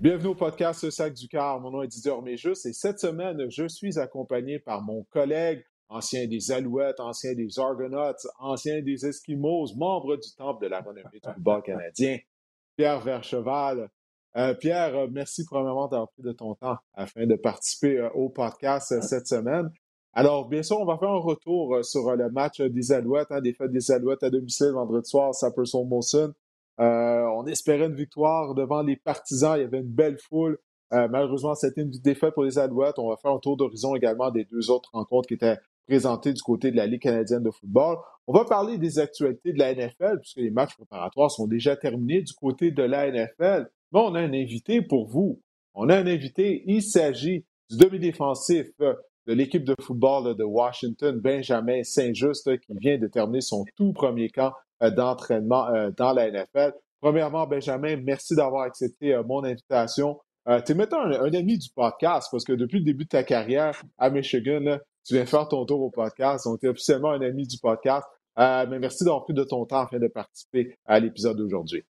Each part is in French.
Bienvenue au podcast Sac du Car. Mon nom est Didier Orméjus et cette semaine, je suis accompagné par mon collègue, ancien des Alouettes, ancien des Argonauts, ancien des Esquimaux, membre du Temple de la renommée du football canadien, Pierre Vercheval. Euh, Pierre, euh, merci premièrement d'avoir pris de ton temps afin de participer euh, au podcast cette semaine. Alors, bien sûr, on va faire un retour sur le match des Alouettes, hein, des fêtes des Alouettes à domicile vendredi soir, Saperson Molson. Euh, on espérait une victoire devant les partisans. Il y avait une belle foule. Euh, malheureusement, c'était une défaite pour les Alouettes. On va faire un tour d'horizon également des deux autres rencontres qui étaient présentées du côté de la Ligue canadienne de football. On va parler des actualités de la NFL, puisque les matchs préparatoires sont déjà terminés du côté de la NFL. Mais on a un invité pour vous. On a un invité. Il s'agit du demi-défensif de l'équipe de football de Washington, Benjamin Saint-Just, qui vient de terminer son tout premier camp d'entraînement euh, dans la NFL. Premièrement, Benjamin, merci d'avoir accepté euh, mon invitation. tu es maintenant un, ami du podcast parce que depuis le début de ta carrière à Michigan, tu viens faire ton tour au podcast. Donc, tu es officiellement un ami du podcast. mais merci d'avoir pris de ton temps afin de participer à l'épisode d'aujourd'hui.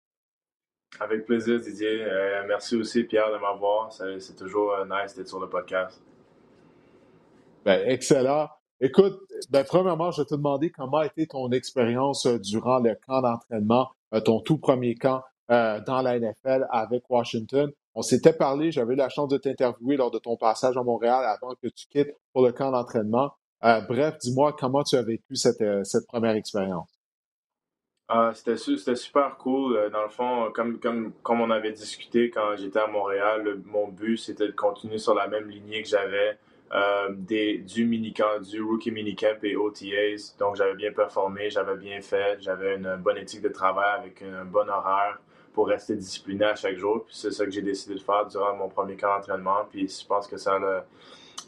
Avec plaisir, Didier. merci aussi, Pierre, de m'avoir. C'est toujours nice d'être sur le podcast. Ben, excellent. Écoute, ben, premièrement, je vais te demander comment a été ton expérience euh, durant le camp d'entraînement, euh, ton tout premier camp euh, dans la NFL avec Washington. On s'était parlé, j'avais eu la chance de t'interviewer lors de ton passage à Montréal avant que tu quittes pour le camp d'entraînement. bref, dis-moi comment tu as vécu cette, cette première expérience. Ah, c'était, super cool. Dans le fond, comme, comme, comme on avait discuté quand j'étais à Montréal, mon but c'était de continuer sur la même lignée que j'avais euh, des, du minicamp, du rookie minicamp et OTAs. Donc, j'avais bien performé, j'avais bien fait, j'avais une bonne éthique de travail avec un bon horaire pour rester discipliné à chaque jour. Puis c'est ça que j'ai décidé de faire durant mon premier camp d'entraînement. Puis je pense que ça a,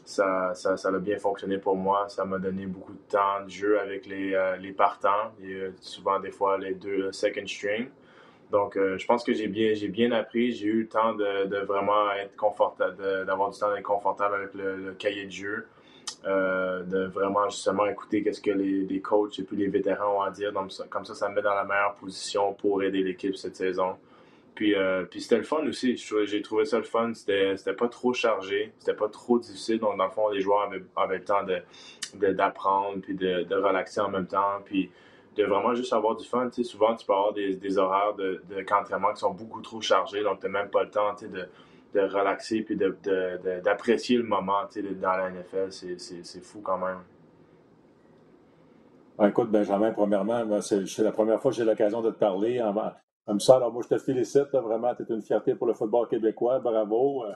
ça, ça, ça a bien fonctionné pour moi. Ça m'a donné beaucoup de temps de jeu avec les, euh, les partants et souvent des fois les deux second string. Donc, euh, je pense que j'ai bien, j'ai bien appris. J'ai eu le temps de, vraiment être confortable, d'avoir du temps d'être confortable avec le, cahier de jeu, euh, de vraiment justement écouter qu'est-ce que les, coachs et puis les vétérans ont à dire. Donc, comme ça, ça me met dans la meilleure position pour aider l'équipe cette saison. Puis, euh, puis c'était le fun aussi. J'ai trouvé ça le fun. C'était pas trop chargé. C'était pas trop difficile. Donc, dans le fond, les joueurs avaient, avaient le temps d'apprendre de, puis de, de, relaxer en même temps. Puis, de vraiment juste avoir du fun. souvent, tu peux avoir des, des horaires de, de qui sont beaucoup trop chargés, donc tu n'as même pas le temps de, de relaxer puis d'apprécier le moment dans la NFL. C'est fou quand même. Ben, écoute, Benjamin, premièrement, c'est la première fois que j'ai l'occasion de te parler. Comme ça, alors moi, je te félicite. vraiment, tu es une fierté pour le football québécois. Bravo. Euh,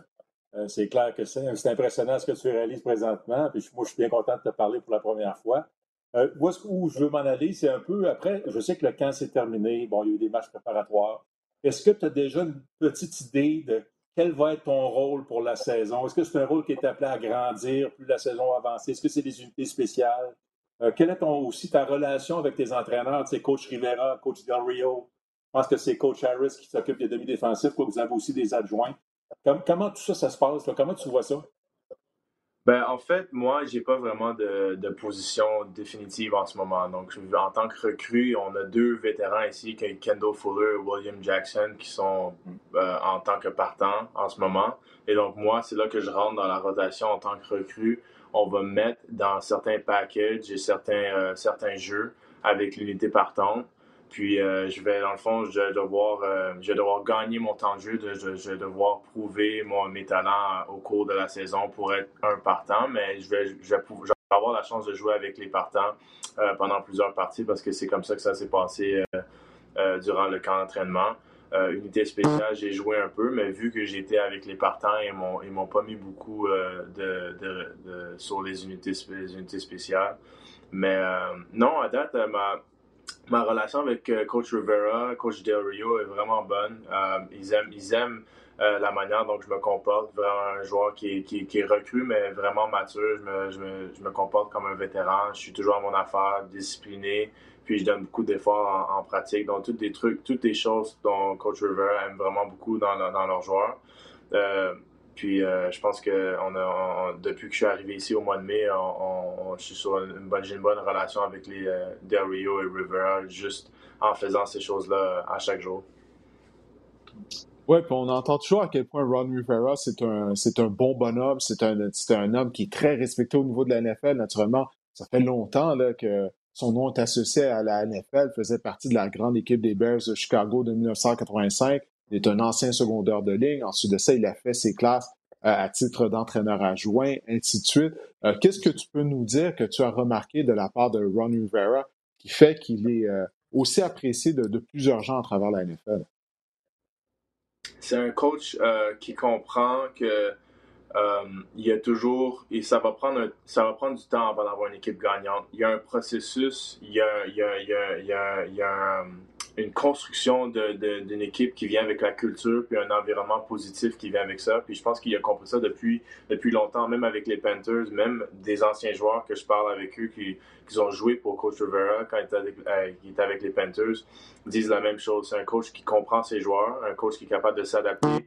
euh, c'est clair que c'est impressionnant ce que tu réalises présentement. Puis moi, je suis bien content de te parler pour la première fois. Euh, où je veux m'en aller, c'est un peu après, je sais que le camp s'est terminé, bon, il y a eu des matchs préparatoires. Est-ce que tu as déjà une petite idée de quel va être ton rôle pour la saison? Est-ce que c'est un rôle qui est appelé à grandir plus la saison avance? Est-ce que c'est des unités spéciales? Euh, quelle est aussi ta relation avec tes entraîneurs, tu coach Rivera, coach Del Rio? Je pense que c'est coach Harris qui s'occupe des demi-défensifs, vous avez aussi des adjoints. comment tout ça se passe? Comment tu vois ça? Ben, en fait, moi, j'ai pas vraiment de, de, position définitive en ce moment. Donc, en tant que recrue, on a deux vétérans ici, Kendall Fuller et William Jackson, qui sont euh, en tant que partants en ce moment. Et donc, moi, c'est là que je rentre dans la rotation en tant que recrue. On va mettre dans certains packages et certains, euh, certains jeux avec l'unité partante. Puis euh, je vais, dans le fond, je vais, devoir, euh, je vais devoir gagner mon temps de jeu, je, vais devoir prouver mon, mes talents au cours de la saison pour être un partant, mais je vais, je vais, avoir la chance de jouer avec les partants euh, pendant plusieurs parties parce que c'est comme ça que ça s'est passé durant le camp d'entraînement. unité spéciale, j'ai joué un peu, mais vu que j'étais avec les partants, ils m'ont, m'ont pas mis beaucoup de, de, sur les unités, les unités spéciales. Mais non, à date, ma ma relation avec euh, Coach Rivera, Coach Del Rio est vraiment bonne. Euh, ils aiment, ils aiment euh, la manière dont je me comporte. Vraiment un joueur qui est, recru, mais vraiment mature. Je me, je, me, je me, comporte comme un vétéran. Je suis toujours à mon affaire, discipliné. Puis je donne beaucoup d'efforts en, pratique. Donc, toutes les trucs, toutes les choses dont Coach Rivera aime vraiment beaucoup dans, dans leurs joueurs. Puis euh, je pense que on depuis que je suis arrivé ici au mois de mai, on, je suis sur une bonne, une bonne relation avec les euh, Del Rio et Rivera, juste en faisant ces choses-là à chaque jour. Oui, puis on entend toujours à quel point Ron Rivera, c'est un, un bon bonhomme, c'est un, un homme qui est très respecté au niveau de la NFL. Naturellement, ça fait longtemps là, que son nom est associé à la NFL, faisait partie de la grande équipe des Bears de Chicago de 1985. Il est un ancien secondaire de ligne. Ensuite de ça, il a fait ses classes euh, à titre d'entraîneur adjoint, ainsi de suite. Euh, qu'est-ce que tu peux nous dire que tu as remarqué de la part de Ron Rivera qui fait qu'il est euh, aussi apprécié de, plusieurs gens à travers la NFL? c'est un coach qui comprend que il y a toujours et ça va prendre ça va prendre du temps avant d'avoir une équipe gagnante. Il y a un processus, il y a, il y a, il y a, il y a, il y a une construction d'une équipe qui vient avec la culture, puis un environnement positif qui vient avec ça. Puis je pense qu'il a compris ça depuis, depuis longtemps, même avec les Panthers, même des anciens joueurs que je parle avec eux qui, qui ont joué pour Coach Rivera quand il était avec, euh, il était avec les Panthers, disent la même chose. C'est un coach qui comprend ses joueurs, un coach qui est capable de s'adapter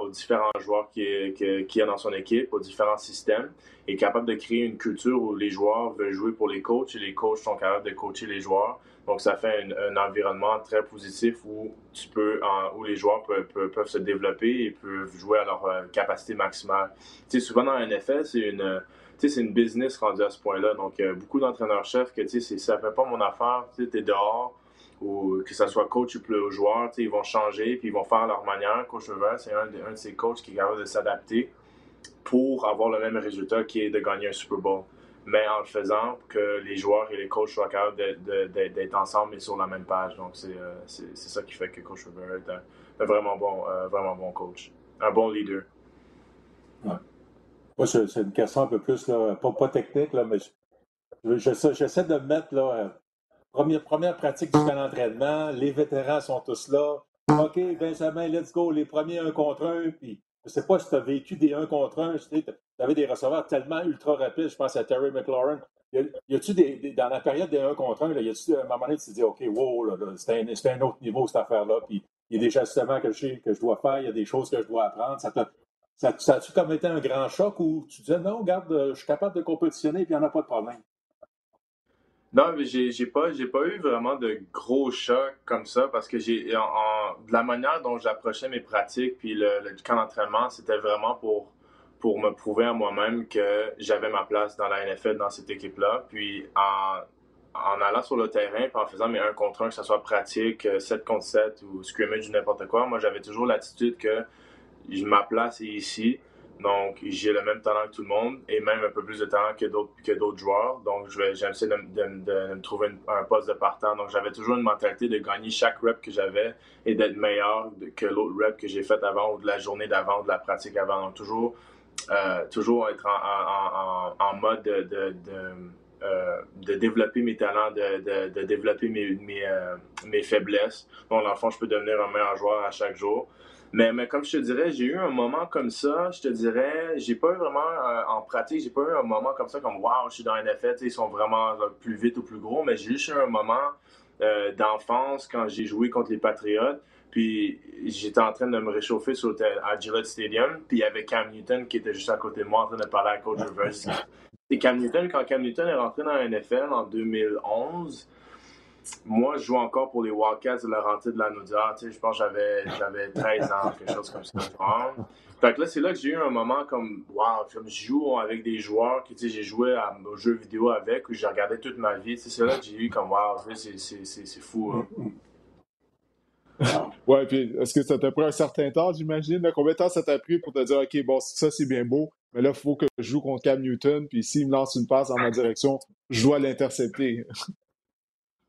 aux différents joueurs qu'il qui, qui a dans son équipe, aux différents systèmes, et capable de créer une culture où les joueurs veulent jouer pour les coachs et les coachs sont capables de coacher les joueurs. Donc, ça fait un, environnement très positif où tu peux, où les joueurs peuvent, peuvent, se développer et peuvent jouer à leur euh, capacité maximale. Tu sais, souvent dans la NFL, c'est une, c'est une business rendue à ce point-là. Donc, euh, beaucoup d'entraîneurs-chefs que, tu sais, ça fait pas mon affaire, tu es dehors, ou que ce soit coach ou joueur, ils vont changer, puis ils vont faire leur manière. Coach River, c'est un, de ces coachs qui est capable de s'adapter pour avoir le même résultat qui est de gagner un Super Bowl mais en le faisant que les joueurs et les coachs soient capables d'être ensemble et sur la même page. Donc, c'est euh, ça qui fait que Coach Rivera est un, vraiment, bon, euh, vraiment bon coach, un bon leader. Ouais. Moi, c'est une question un peu plus, là, pas, pas technique, là, mais j'essaie de mettre là, première, pratique du camp d'entraînement, les vétérans sont tous là. OK, Benjamin, let's go, les premiers un contre un, puis je sais pas si tu as vécu des 1 contre 1. Tu avais des receveurs tellement ultra rapides. Je pense à Terry McLaurin. Y a-tu des, dans la période des 1 contre 1, là, y a-tu un moment donné, tu te dis, OK, wow, c'est un, un, autre niveau, cette affaire-là. Puis il y a des ajustements que je, que je dois faire, il y a des choses que je dois apprendre. Ça, ça, ça a-tu comme été un grand choc où tu disais, non, regarde, je suis capable de compétitionner, puis il n'y en a pas de problème? Non, mais j'ai, pas, eu vraiment de gros chocs comme ça parce que de la manière dont j'approchais mes pratiques puis le, camp d'entraînement, c'était vraiment pour, me prouver à moi-même que j'avais ma place dans la NFL dans cette équipe-là. Puis en, allant sur le terrain puis en faisant mes 1 contre 1, que ce soit pratique, 7 contre 7 ou scrimmage ou n'importe quoi, moi j'avais toujours l'attitude que ma place est ici donc, j'ai le même talent que tout le monde et même un peu plus de talent que d'autres, que d'autres joueurs. Donc, je vais, j'essaie de, de, me trouver un poste de partant. Donc, j'avais toujours une mentalité de gagner chaque rep que j'avais et d'être meilleur que l'autre rep que j'ai fait avant ou de la journée d'avant ou de la pratique avant. Donc, toujours, euh, toujours être en, en, en, mode de, de, euh, de, développer mes talents, de, de développer mes, mes, euh, mes faiblesses. Donc, dans le fond, je peux devenir un meilleur joueur à chaque jour. Mais, mais comme je te dirais, j'ai eu un moment comme ça, je te dirais, j'ai pas eu vraiment euh, en pratique, j'ai pas eu un moment comme ça, comme waouh, je suis dans NFL, ils sont vraiment plus vite ou plus gros, mais j'ai juste eu un moment euh, d'enfance quand j'ai joué contre les Patriotes. Puis j'étais en train de me réchauffer sur à Gillette Stadium, puis il y avait Cam Newton qui était juste à côté de moi en train de parler à Coach Rivers. Et Cam Newton, quand Cam Newton est rentré dans la NFL en 2011, moi, je joue encore pour les Wildcats de la rentrée de la Noudia. Tu sais, je pense que j'avais, j'avais 13 ans, quelque chose comme ça. Fait que là, c'est là que j'ai eu un moment comme, wow, je joue avec des joueurs que, tu sais, j'ai joué à, aux jeux vidéo avec, où j'ai regardé toute ma vie. C'est là que j'ai eu comme, wow, c'est, fou. Hein. Ouais, puis est-ce que ça t'a pris un certain temps, j'imagine? Combien de temps ça t'a pris pour te dire, OK, bon, ça c'est bien beau, mais là, il faut que je joue contre Cam Newton, puis s'il me lance une passe dans ma direction, je dois l'intercepter.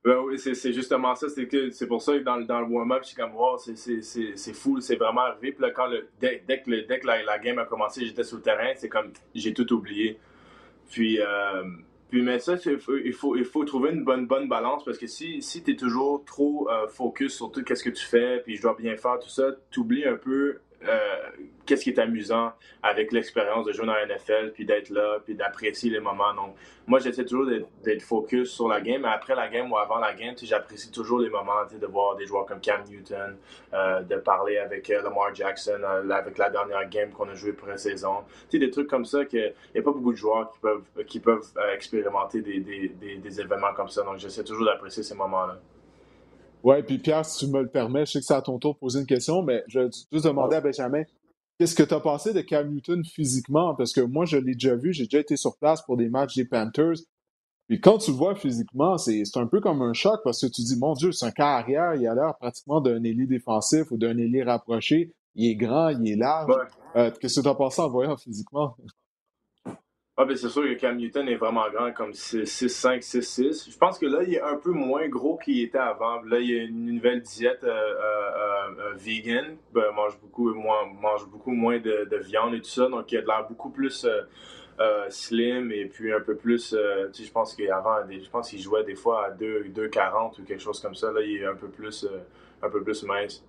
Ben oui, c'est justement ça. C'est pour ça que dans, dans le warm-up, je comme wow, c'est fou, c'est vraiment arrivé. Puis là, quand le, dès, dès, que, le, dès que la, game a commencé, j'étais sur le terrain, c'est comme j'ai tout oublié. Puis, euh, puis mais ça, il faut, il faut, trouver une bonne, bonne balance parce que si, si tu es toujours trop euh, focus sur tout ce que tu fais, puis je dois bien faire tout ça, tu oublies un peu euh, qu'est-ce qui est amusant avec l'expérience de jouer dans la NFL, puis d'être là, puis d'apprécier les moments. Donc, moi, j'essaie toujours d'être focus sur la game, mais après la game ou avant la game, j'apprécie toujours les moments de voir des joueurs comme Cam Newton, euh, de parler avec euh, Lamar Jackson, avec la dernière game qu'on a joué pré-saison. Des trucs comme ça, il n'y a pas beaucoup de joueurs qui peuvent, qui peuvent expérimenter des, des, des événements comme ça. Donc, j'essaie toujours d'apprécier ces moments-là. Oui, puis Pierre, si tu me le permets, je sais que c'est à ton tour de poser une question, mais je vais juste demander à Benjamin, qu'est-ce que tu as pensé de Cam Newton physiquement? Parce que moi, je l'ai déjà vu, j'ai déjà été sur place pour des matchs des Panthers. Puis quand tu le vois physiquement, c'est un peu comme un choc parce que tu dis, mon Dieu, c'est un carrière, il a l'air pratiquement d'un ailier défensif ou d'un ailier rapproché. Il est grand, il est large. Euh, qu'est-ce que tu as pensé en voyant physiquement? Ah, ben c'est sûr que Cam Newton est vraiment grand, comme 6'5, 6'6. Je pense que là, il est un peu moins gros qu'il était avant. Là, il y a une nouvelle diète euh, euh, euh, vegan. Ben, mange, beaucoup moins, mange beaucoup moins de, viande et tout ça. Donc, il a de l'air beaucoup plus slim et puis un peu plus. tu sais, je pense qu'avant, je pense qu'il jouait des fois à 2,40 ou quelque chose comme ça. Là, il est un peu plus, un peu plus mince.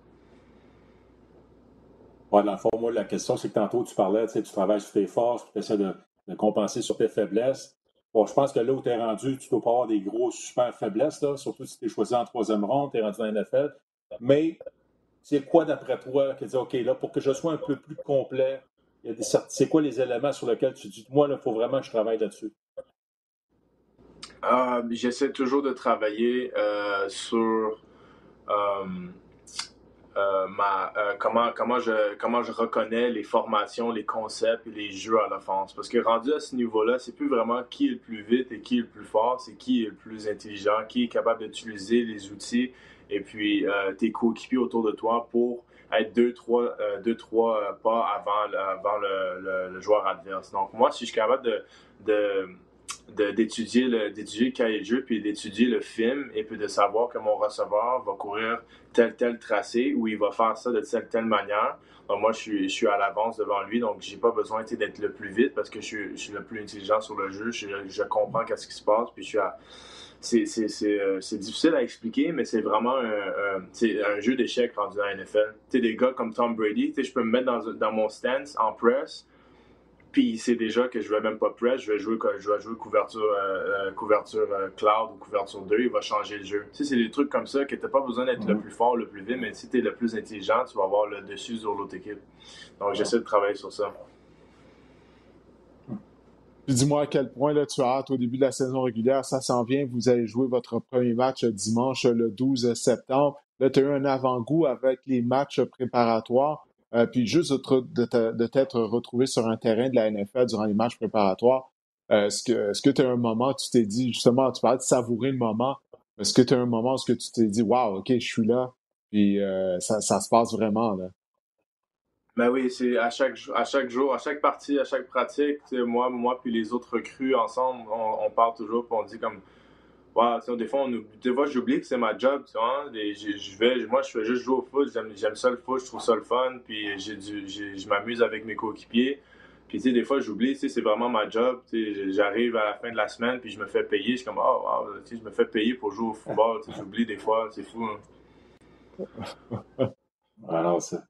Ouais, dans le fond, moi, la question, c'est que tantôt, tu parlais, tu travailles sur tes forces, tu essaies de de compenser sur tes faiblesses. Bon, je pense que là où tu es rendu, tu dois pas avoir des gros super faiblesses, là, surtout si tu es choisi en troisième ronde, tu es rendu dans la NFL. Mais c'est quoi d'après toi qui dit OK, là, pour que je sois un peu plus complet, c'est quoi les éléments sur lesquels tu dis moi, il faut vraiment que je travaille là-dessus? Euh, j'essaie toujours de travailler euh, sur euh, euh, ma, euh, comment, comment, je, comment je reconnais les formations, les concepts et les jeux à l'offense. Parce que rendu à ce niveau-là, c'est plus vraiment qui est le plus vite et qui est le plus fort, c'est qui est le plus intelligent, qui est capable d'utiliser les outils et puis euh, tes coéquipiers autour de toi pour être deux, trois, deux, trois pas avant, le, le, joueur adverse. Donc moi, si je suis capable de d'étudier le, d'étudier le cahier de jeu, puis d'étudier le film, et puis de savoir que mon receveur va courir tel, tel tracé, ou il va faire ça de telle, telle manière. Donc moi, je suis, je suis à l'avance devant lui, donc j'ai pas besoin d'être le plus vite parce que je suis, le plus intelligent sur le jeu, je, comprends qu'est-ce qui se passe, puis je suis à... C'est, euh, difficile à expliquer, mais c'est vraiment un, un, jeu d'échecs rendu dans la NFL. Tu des gars comme Tom Brady, je peux me mettre dans, dans mon stance en press, puis il sait déjà que je vais même pas press, je vais jouer, je vais jouer couverture, euh, euh, couverture euh, cloud ou couverture 2, il va changer le jeu. Tu sais, c'est des trucs comme ça que t'as pas besoin d'être le mhm. plus fort, le plus vite, mais si tu es le plus intelligent, tu vas avoir le dessus sur l'autre équipe. Donc j'essaie de travailler sur ça. Puis dis-moi à quel point là, tu as hâte au début de la saison régulière, ça s'en vient, vous allez jouer votre premier match dimanche le 12 septembre. Là, tu as eu un avant-goût avec les matchs préparatoires. Euh, puis juste de, t'être retrouvé sur un terrain de la NFL durant les matchs préparatoires, euh, est-ce que tu as un moment, tu t'es dit, justement, tu parlais de savourer le moment, est-ce que tu as un moment où tu t'es dit, waouh, OK, je suis là, puis euh, ça, se passe vraiment, là? Ben oui, c'est à chaque, à chaque jour, à chaque partie, à chaque pratique, moi, moi puis les autres recrues ensemble, on, on parle toujours, puis on dit comme des fois, des fois j'oublie que c'est ma job, tu vois. je, vais, moi, je fais juste jouer au foot. J'aime ça le foot, je trouve ça le fun. Puis je m'amuse avec mes coéquipiers. Puis, tu sais, des fois, j'oublie, c'est vraiment ma job. J'arrive à la fin de la semaine, puis je me fais payer. Je suis comme, oh, je me fais payer pour jouer au football. J'oublie des fois, c'est fou. Hein. Alors, ça.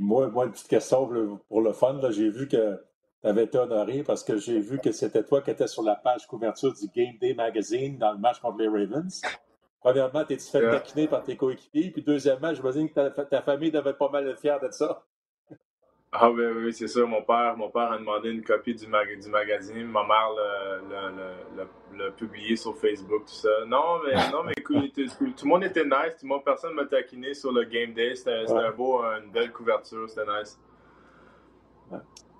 moi, moi, une petite question pour le fun, j'ai vu que tu avais été honoré parce que j'ai vu que c'était toi qui étais sur la page couverture du Game Day Magazine dans le match contre les Ravens. Premièrement, t'es-tu fait taquiner par tes coéquipiers? Puis deuxièmement, j'imagine que ta, ta, famille devait être pas mal fière de ça. Ah oui, oui, c'est ça. Mon père, mon père a demandé une copie du, du magazine. Ma mère l'a publié sur Facebook, tout ça. Non, mais, non, mais écoute, tout, le monde était nice. Tout le monde, personne m'a taquiné sur le Game Day. C'était un beau, une belle couverture. C'était nice.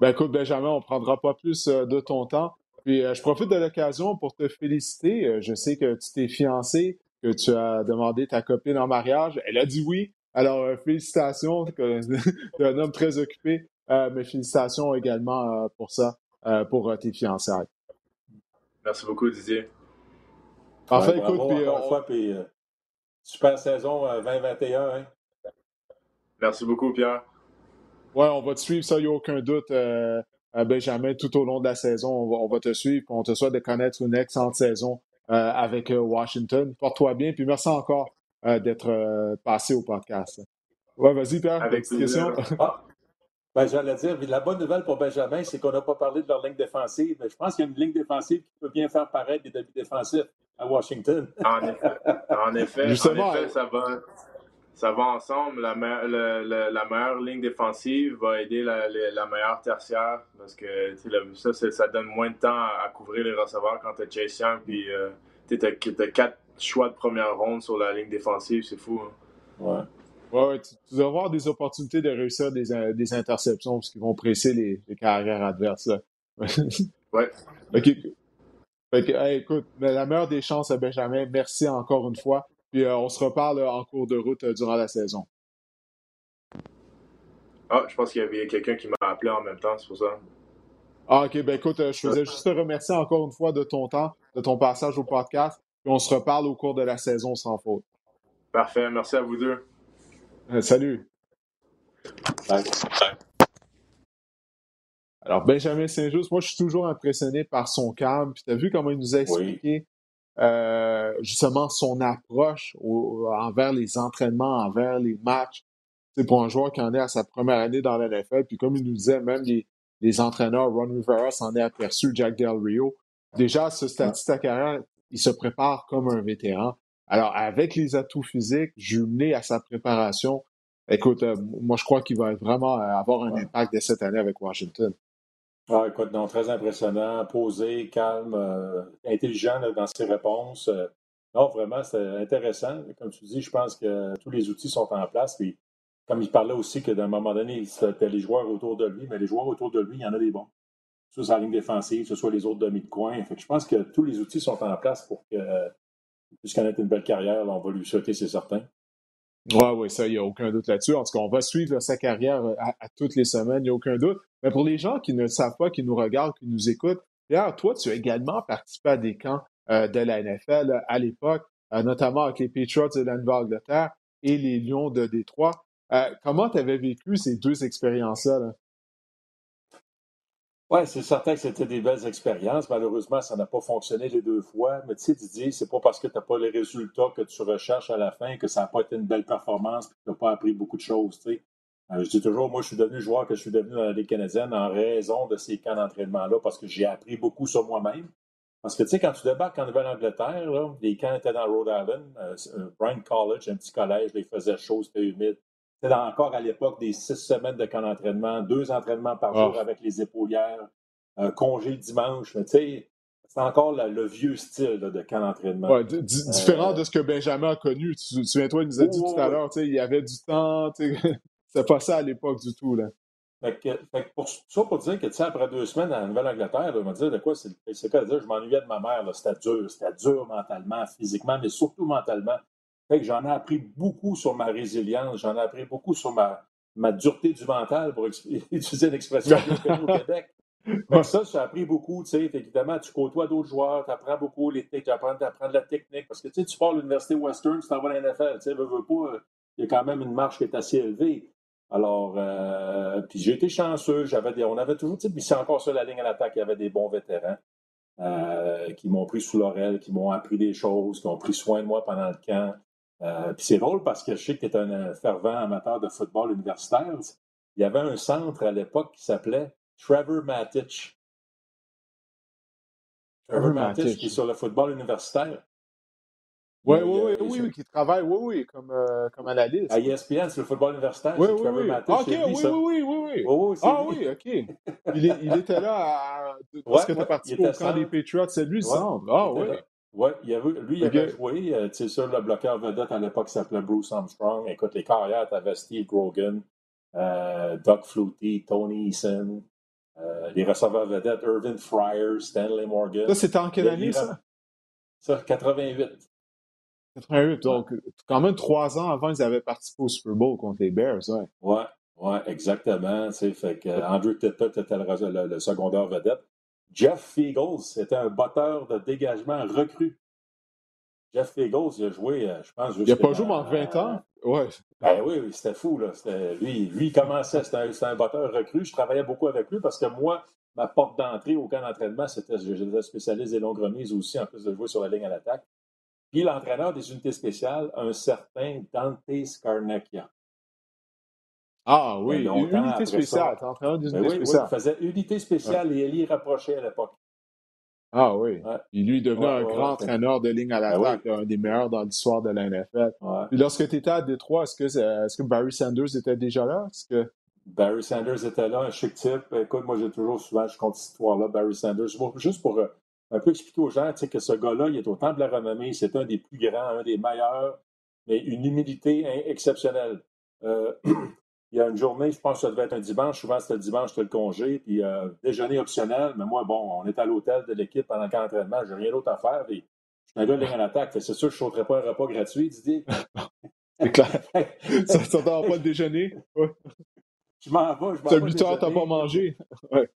Ben écoute, Benjamin, on ne prendra pas plus euh, de ton temps. Puis euh, je profite de l'occasion pour te féliciter. Euh, je sais que tu t'es fiancé, que tu as demandé ta copine en mariage. Elle a dit oui. Alors, félicitations. tu es un homme très occupé. mais félicitations également pour ça, pour tes fiançailles. Merci beaucoup, Didier. Parfait, écoute. Puis, fois, puis, super saison 2021. Hein? Merci beaucoup, Pierre. Oui, on va te suivre, ça, il n'y a aucun doute, euh, Benjamin, tout au long de la saison. On va, te suivre, on te souhaite de connaître une excellente saison euh, avec euh, Washington. Porte-toi bien, puis merci encore d'être passé au podcast. Oui, vas-y, Pierre, avec une question. Ah, ben, j'allais dire, la bonne nouvelle pour Benjamin, c'est qu'on n'a pas parlé de leur ligne défensive. Je pense qu'il y a une ligne défensive qui peut bien faire paraître des défensifs à Washington. En effet, en effet, Justement, en effet ça va ça va ensemble. La, la, meilleure ligne défensive va aider la, meilleure tertiaire parce que ça, ça donne moins de temps à, couvrir les receveurs quand tu es Chase Young. Puis euh, tu as, quatre choix de première ronde sur la ligne défensive, c'est fou. Hein. Ouais. Ouais, tu, vas avoir des opportunités de réussir des, des interceptions parce qu'ils vont presser les, les carrières adverses. ouais. OK. écoute, la meilleure des chances à Benjamin. Merci encore une fois. Puis euh, on se reparle en cours de route euh, durant la saison. Ah, je pense qu'il y avait quelqu'un qui m'a appelé en même temps, c'est pour ça. Ah, OK. Ben écoute, euh, je faisais juste te remercier encore une fois de ton temps, de ton passage au podcast. Puis on se reparle au cours de la saison sans faute. Parfait. Merci à vous deux. salut. Alors, Benjamin Saint-Just, moi, je suis toujours impressionné par son calme. Puis, tu as vu comment il nous a expliqué euh, justement son approche envers les entraînements, envers les matchs. C'est pour un joueur qui en est à sa première année dans la NFL. Puis, comme il nous disait, même les, entraîneurs, Ron Rivera s'en est aperçu, Jack Del Rio. Déjà, à ce stade de carrière, il se prépare comme un vétéran. Alors, avec les atouts physiques jumelés à sa préparation, écoute, euh, moi, je crois qu'il va vraiment avoir un impact dès cette année avec Washington. Ah, écoute, non, très impressionnant, posé, calme, euh, intelligent dans ses réponses. Euh. non, vraiment, c'est intéressant. Comme tu dis, je pense que tous les outils sont en place. Puis, comme il parlait aussi que d'un moment donné, c'était les joueurs autour de lui, mais les joueurs autour de lui, il y en a des bons. Que ce soit la ligne défensive, que ce soit les autres demi de coin. Fait je pense que tous les outils sont en place pour que, puisqu'on ait une belle carrière, on va lui souhaiter, c'est certain. Oui, oui, ça, il n'y a aucun doute là-dessus. En tout cas, on va suivre sa carrière euh, à, toutes les semaines, il n'y a aucun doute. Mais pour les gens qui ne le savent pas, qui nous regardent, qui nous écoutent, d'ailleurs, toi, tu as également participé à des camps euh, de la NFL euh, à l'époque, notamment avec les Patriots de la Nouvelle-Angleterre et les Lions de Détroit. comment tu avais vécu ces deux expériences-là? là? Oui, c'est certain que c'était des belles expériences. Malheureusement, ça n'a pas fonctionné les deux fois. Mais tu sais, Didier, c'est pas parce que tu n'as pas les résultats que tu recherches à la fin que ça n'a pas été une belle performance et que tu n'as pas appris beaucoup de choses. Euh, je dis toujours, moi, je suis devenu joueur que je suis devenu dans la Ligue canadienne en raison de ces camps d'entraînement-là parce que j'ai appris beaucoup sur moi-même. Parce que, tu sais, quand tu débarques en Nouvelle-Angleterre, les camps étaient dans Rhode Island, euh, euh Bryan College, un petit collège, il faisait chaud, c'était humide. C'était encore à l'époque des six semaines de camp d'entraînement, deux entraînements par jour ah. avec les épaulières, un congé le dimanche. Mais tu sais, c'est encore le vieux style de camp d'entraînement. Ouais, différent euh, de ce que Benjamin a connu. Tu te souviens-toi, il nous a dit tout à l'heure, il y avait du temps. C'était pas ça à l'époque du tout. Là. Fait que, pour ça, pour dire que, tu sais, après deux semaines en Nouvelle-Angleterre, on va dire de quoi c'est quoi dire, je m'ennuyais de ma mère, c'était dur, c'était dur mentalement, physiquement, mais surtout mentalement. Fait que j'en ai appris beaucoup sur ma résilience, j'en ai appris beaucoup sur ma, ma dureté du mental, pour utiliser l'expression au Québec. Ça, ça a appris beaucoup, tu sais. Évidemment, tu côtoies d'autres joueurs, tu apprends beaucoup les tu apprends, de la technique. Parce que, tu sais, tu pars à l'Université Western, tu t'en vas à la NFL, tu sais, veux, veux pas, euh, il y a quand même une marche qui est assez élevée. Alors, euh, puis j'ai été chanceux, j'avais des, on avait toujours, tu sais, puis c'est encore ça la ligne à l'attaque, il y avait des bons vétérans euh, qui m'ont pris sous l'oreille, qui m'ont appris des choses, qui ont pris soin de moi pendant le camp. Euh, puis c'est drôle parce que je sais que tu es un fervent amateur de football universitaire. Il y avait un centre à l'époque qui s'appelait Trevor Matic. Trevor Matic, qui est sur le football universitaire. Oui, oui, oui, oui, qui travaille, oui, oui, comme, euh, comme analyste. À ESPN, c'est le football universitaire. Oui, oui, Trevor oui. Matic, OK, oui, oui, oui, oui, oui. ah oui, OK. Il, il, était là à, parce que tu as participé au camp des Patriots. C'est lui, centre. Ah oui. Oui, lui, il avait joué. Euh, tu sais, le bloqueur vedette à l'époque s'appelait Bruce Armstrong. Écoute, les carrières, tu avais Steve Grogan, euh, Doug Flutie, Tony Eason, euh, les receveurs vedettes, Irvin Fryer, Stanley Morgan. Ça, c'était en quelle année, ça? Ça, 88. 88, donc quand même trois ans avant, ils avaient participé au Super Bowl contre les Bears, ouais. Ouais, ouais, exactement. Fait que Andrew Tippett était le, secondaire vedette. Jeff Fiegels était un batteur de dégagement recru. Jeff Fiegels, il a joué, euh, je pense, Il n'a pas joué en 20 ans? Ouais. Ben oui, oui c'était fou. Là. Lui, lui, il commençait, c'était un, un, batteur recru. Je travaillais beaucoup avec lui parce que moi, ma porte d'entrée au camp d'entraînement, c'était j'étais spécialiste des longues remises aussi, en plus de jouer sur la ligne à l'attaque. Puis l'entraîneur des unités spéciales, un certain Dante Scarnecchia. Ah oui, une unité spéciale. entraîneur des ben oui, spéciales. Oui, il faisait unité spéciale et Eli rapproché à l'époque. Ah oui. Il lui devenu un grand entraîneur de ligne à ben l'attaque, un des meilleurs dans l'histoire de la NFL. Puis lorsque tu étais à Détroit, est-ce que, est que Barry Sanders était déjà là? que... Barry Sanders était là, un chic type. Écoute, moi, j'ai toujours souvent, je compte cette histoire-là, Barry Sanders. Juste pour euh, un peu expliquer aux gens que ce gars-là, il est au temple de la renommée, c'est un des plus grands, un des meilleurs, mais une humilité exceptionnelle. Euh, il y a une journée, je pense que ça devait être un dimanche, souvent c'était le dimanche, c'était le congé, puis euh, déjeuner optionnel, mais moi, bon, on est à l'hôtel de l'équipe pendant le camp d'entraînement, j'ai rien d'autre à faire, puis je suis un gars de ligne en attaque, c'est sûr que je ne sauterais pas un repas gratuit, Didier. c'est clair. ça ne t'entend pas le déjeuner? Je m'en vais, je m'en vais. Tu 8 heures, tu n'as pas mangé. Ouais.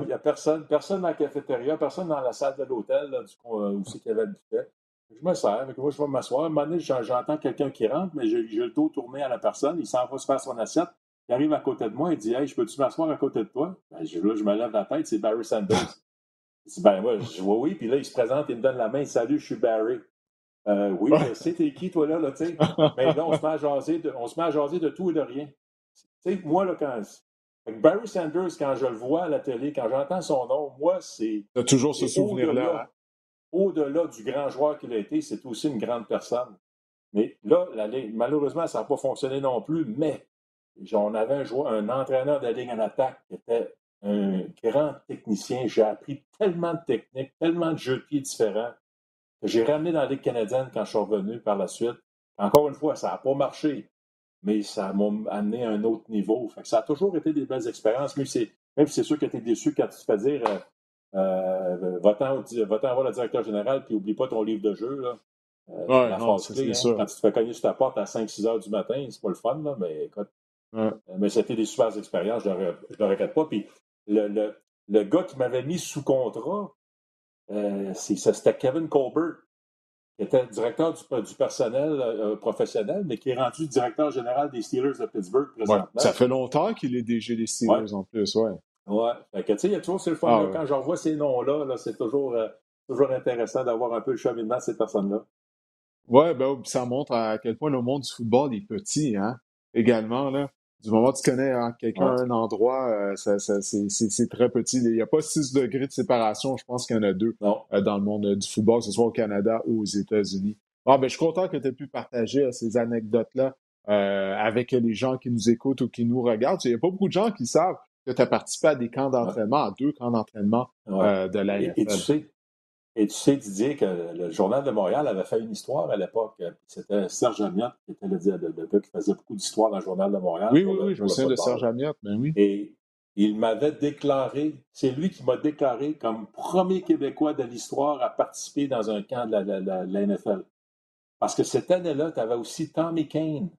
Il n'y a personne, personne dans la cafétéria, personne dans la salle de l'hôtel euh, où c'est qu'il y avait le buffet. Je me sers, moi, je vais m'asseoir. À un moment donné, j'entends quelqu'un qui rentre, mais j'ai le dos tourné à la personne. Il s'en va se faire son assiette. Il arrive à côté de moi, il dit Hey, je peux-tu m'asseoir à côté de toi? Ben, je, Là, je me lève la tête, c'est Barry Sanders. Il dit Ben, moi, je dis Oui. Puis là, il se présente, il me donne la main Salut, je suis Barry. Euh, oui, mais c'est qui, toi, là, là tu sais? Mais là, on se met à jaser de, on se met à jaser de tout et de rien. Tu sais, moi, là, quand, Barry Sanders, quand je le vois à la télé, quand j'entends son nom, moi, c'est. Tu toujours ce souvenir-là. Au-delà du grand joueur qu'il a été, c'est aussi une grande personne. Mais là, malheureusement, ça n'a pas fonctionné non plus, mais on avait un, joueur, un entraîneur de la ligne en attaque qui était un grand technicien. J'ai appris tellement de techniques, tellement de jeux de différents que j'ai ramené dans la Ligue canadienne quand je suis revenu par la suite. Encore une fois, ça n'a pas marché mais ça m'a amené à un autre niveau. ça a toujours été des belles expériences, même si c'est sûr que tu es déçu quand tu te fais dire euh, euh va-t'en voir le directeur général, puis oublie pas ton livre de jeu. Là. Euh, ouais, non, c'est hein, Quand tu te fais cogner sur ta porte à 5-6 heures du matin, c'est pas le fun, là, mais écoute. Euh, mais c'était des super expériences, je ne le regrette pas. Puis le, le, le gars qui m'avait mis sous contrat, c'était Kevin Colbert qui était directeur du, personnel euh, professionnel, mais qui est rendu directeur général des Steelers de Pittsburgh présentement. ça fait longtemps qu'il est DG des Steelers en plus, ouais. Ouais. Fait que, tu sais, il y a toujours le fun. Ah, quand j'en vois ces noms-là, -là, c'est toujours, euh, toujours intéressant d'avoir un peu le cheminement de ces personnes-là. Ouais, ben, ça montre à quel point le monde du football est petit, hein, également, là du moment que tu connais hein, quelqu'un un endroit, euh, c'est très petit. Il n'y a pas 6 degrés de séparation, je pense qu'il y en a deux euh, dans le monde du football, que ce soit au Canada ou aux États-Unis. Ah, ben, je suis content que tu aies pu partager ces anecdotes-là avec les gens qui nous écoutent ou qui nous regardent. Il n'y a pas beaucoup de gens qui savent que tu as participé à des camps d'entraînement, à deux camps d'entraînement de la et, tu sais, et tu sais, Didier, que le Journal de Montréal avait fait une histoire à l'époque. C'était Serge Amiot qui était le, gars qui faisait beaucoup d'histoires dans le Journal de Montréal. Oui, oui, oui, je me souviens de Serge Amiot, mais oui. Et il m'avait déclaré, c'est lui qui m'a déclaré comme premier Québécois de l'histoire à participer dans un camp de la, NFL. Parce que cette année-là, tu avais aussi Tommy Kane,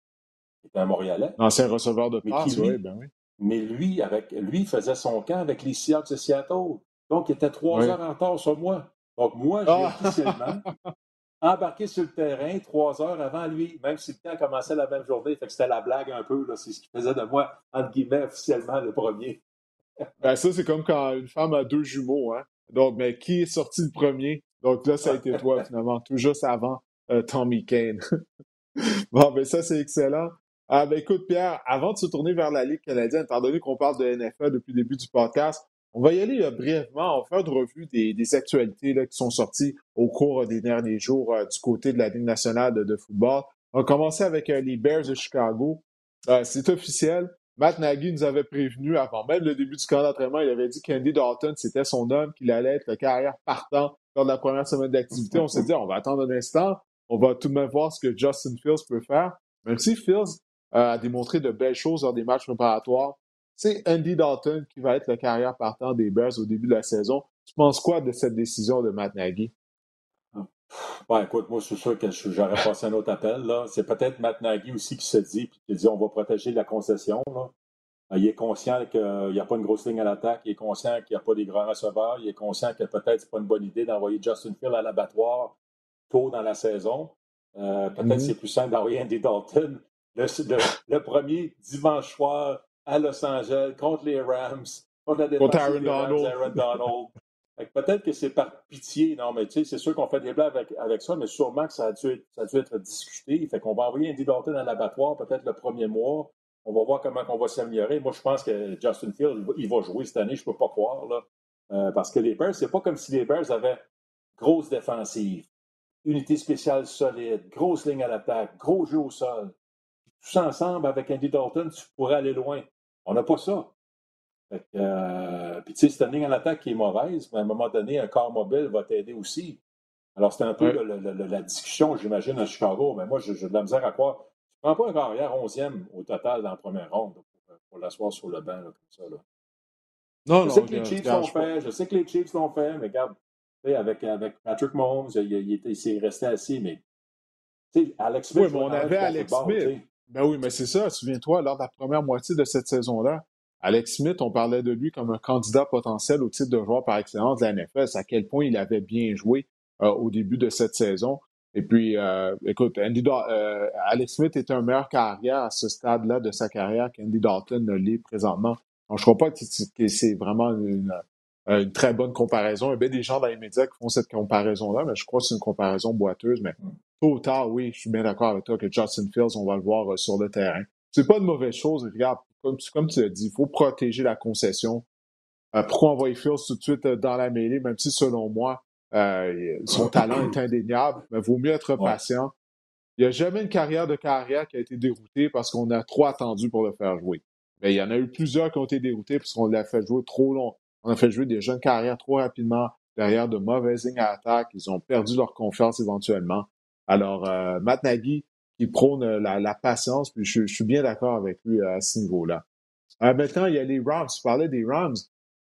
qui était un Montréalais. Ancien receveur de passe, oui, ben oui. Mais lui, avec, lui faisait son camp avec les Seahawks de Seattle. Donc, il était trois heures en retard sur moi. Donc, moi, j'ai ah! officiellement embarqué sur le terrain trois heures avant lui, même si le temps commençait la même journée. Fait que c'était la blague un peu. C'est ce qui faisait de moi, entre guillemets, officiellement le premier. ben, ça, c'est comme quand une femme a deux jumeaux. Hein? Donc, mais qui est sorti le premier? Donc là, ça a été toi, finalement, tout juste avant euh, Tommy Kane. bon, ben ça, c'est excellent. Ah, ben écoute, Pierre, avant de se tourner vers la Ligue canadienne, étant donné qu'on parle de NFL depuis le début du podcast, on va y aller euh, brièvement. On va faire une revue des, actualités là, qui sont sorties au cours des derniers jours euh, du côté de la Ligue nationale de, football. On va commencer avec euh, les Bears de Chicago. C'est officiel. Matt Nagy nous avait prévenu avant même le début du camp d'entraînement. Il avait dit qu'Andy Dalton, c'était son homme, qu'il allait être le carrière partant lors de la première semaine d'activité. On s'est dit, on va attendre un instant. On va tout de même voir ce que Justin Fields peut faire. Même si Fields a démontré de belles choses lors des matchs préparatoires, c'est Andy Dalton qui va être le carrière partant des Bears au début de la saison. Tu penses quoi de cette décision de Matt Nagy? Ouais, écoute, moi, je suis sûr que j'aurais passé un autre appel. C'est peut-être Matt Nagy aussi qui se dit, puis qui dit on va protéger la concession. Euh, il est conscient qu'il n'y a pas une grosse ligne à l'attaque. Il est conscient qu'il n'y a pas des grands receveurs. Il est conscient que peut-être ce n'est pas une bonne idée d'envoyer Justin Field à l'abattoir tôt dans la saison. Euh, peut-être mm-hmm. c'est plus simple d'envoyer Andy Dalton le, premier dimanche soir à Los Angeles contre les Rams, contre la défense Aaron Donald. Peut-être que c'est par pitié, non, mais tu sais, c'est sûr qu'on fait des blagues avec, avec, ça, mais sûrement que ça a dû, ça a dû être discuté. Fait qu'on va envoyer Andy Dalton à l'abattoir peut-être le premier mois. On va voir comment on va s'améliorer. Moi, je pense que Justin Field, il va jouer cette année, je ne peux pas croire. Là. Euh, parce que les Bears, c'est pas comme si les Bears avaient grosse défensive, unité spéciale solide, grosse ligne à l'attaque, gros jeu au sol tous ensemble avec Andy Dalton, tu pourrais aller loin. On n'a pas ça. Euh, puis tu sais, c'est une ligne en attaque qui est mauvaise, mais à un moment donné, un corps mobile va t'aider aussi. Alors, c'est un peu la discussion, j'imagine, à Chicago. Mais moi, j'ai de la misère à croire. Je ne prends pas un carrière 11e au total dans la première ronde pour, l'asseoir sur le banc, comme ça. Là. Non, je sais que les Chiefs l'ont fait, je sais que les Chiefs l'ont fait, mais regarde, avec, avec Patrick Mahomes, il, il, il s'est resté assis, mais Alex Smith. Oui, mais on avait Alex Smith. Ben oui, mais c'est ça. Souviens-toi, lors de la première moitié de cette saison-là, Alex Smith, on parlait de lui comme un candidat potentiel au titre de joueur par excellence de la NFL. À quel point il avait bien joué euh, au début de cette saison. Et puis, euh, écoute, Andy euh, Alex Smith est un meilleur carrière à ce stade-là de sa carrière qu'Andy Dalton ne l'est présentement. Donc, je ne crois pas que c'est vraiment une, une, très bonne comparaison. Il y a bien des gens dans les médias qui font cette comparaison-là, mais je crois que c'est une comparaison boiteuse. Mais tôt ou tard, oui, je suis bien d'accord avec toi que Justin Fields, on va le voir sur le terrain. C'est pas une mauvaise chose. Regarde, comme, comme tu l'as dit, il faut protéger la concession. Euh, pourquoi envoyer Fields tout de suite dans la mêlée, même si selon moi, euh, son talent est indéniable, mais vaut mieux être patient. Il n'y a jamais une carrière de carrière qui a été déroutée parce qu'on a trop attendu pour le faire jouer. Mais il y en a eu plusieurs qui ont été déroutés parce qu'on l'a fait jouer trop long. On a fait jouer des jeunes carrières trop rapidement derrière de mauvaises lignes à attaque. Ils ont perdu leur confiance éventuellement. Alors, euh, Matt Nagy, qui prône la, patience, puis je, suis bien d'accord avec lui à ce niveau-là. maintenant, il y a les Rams. Tu parlais des Rams.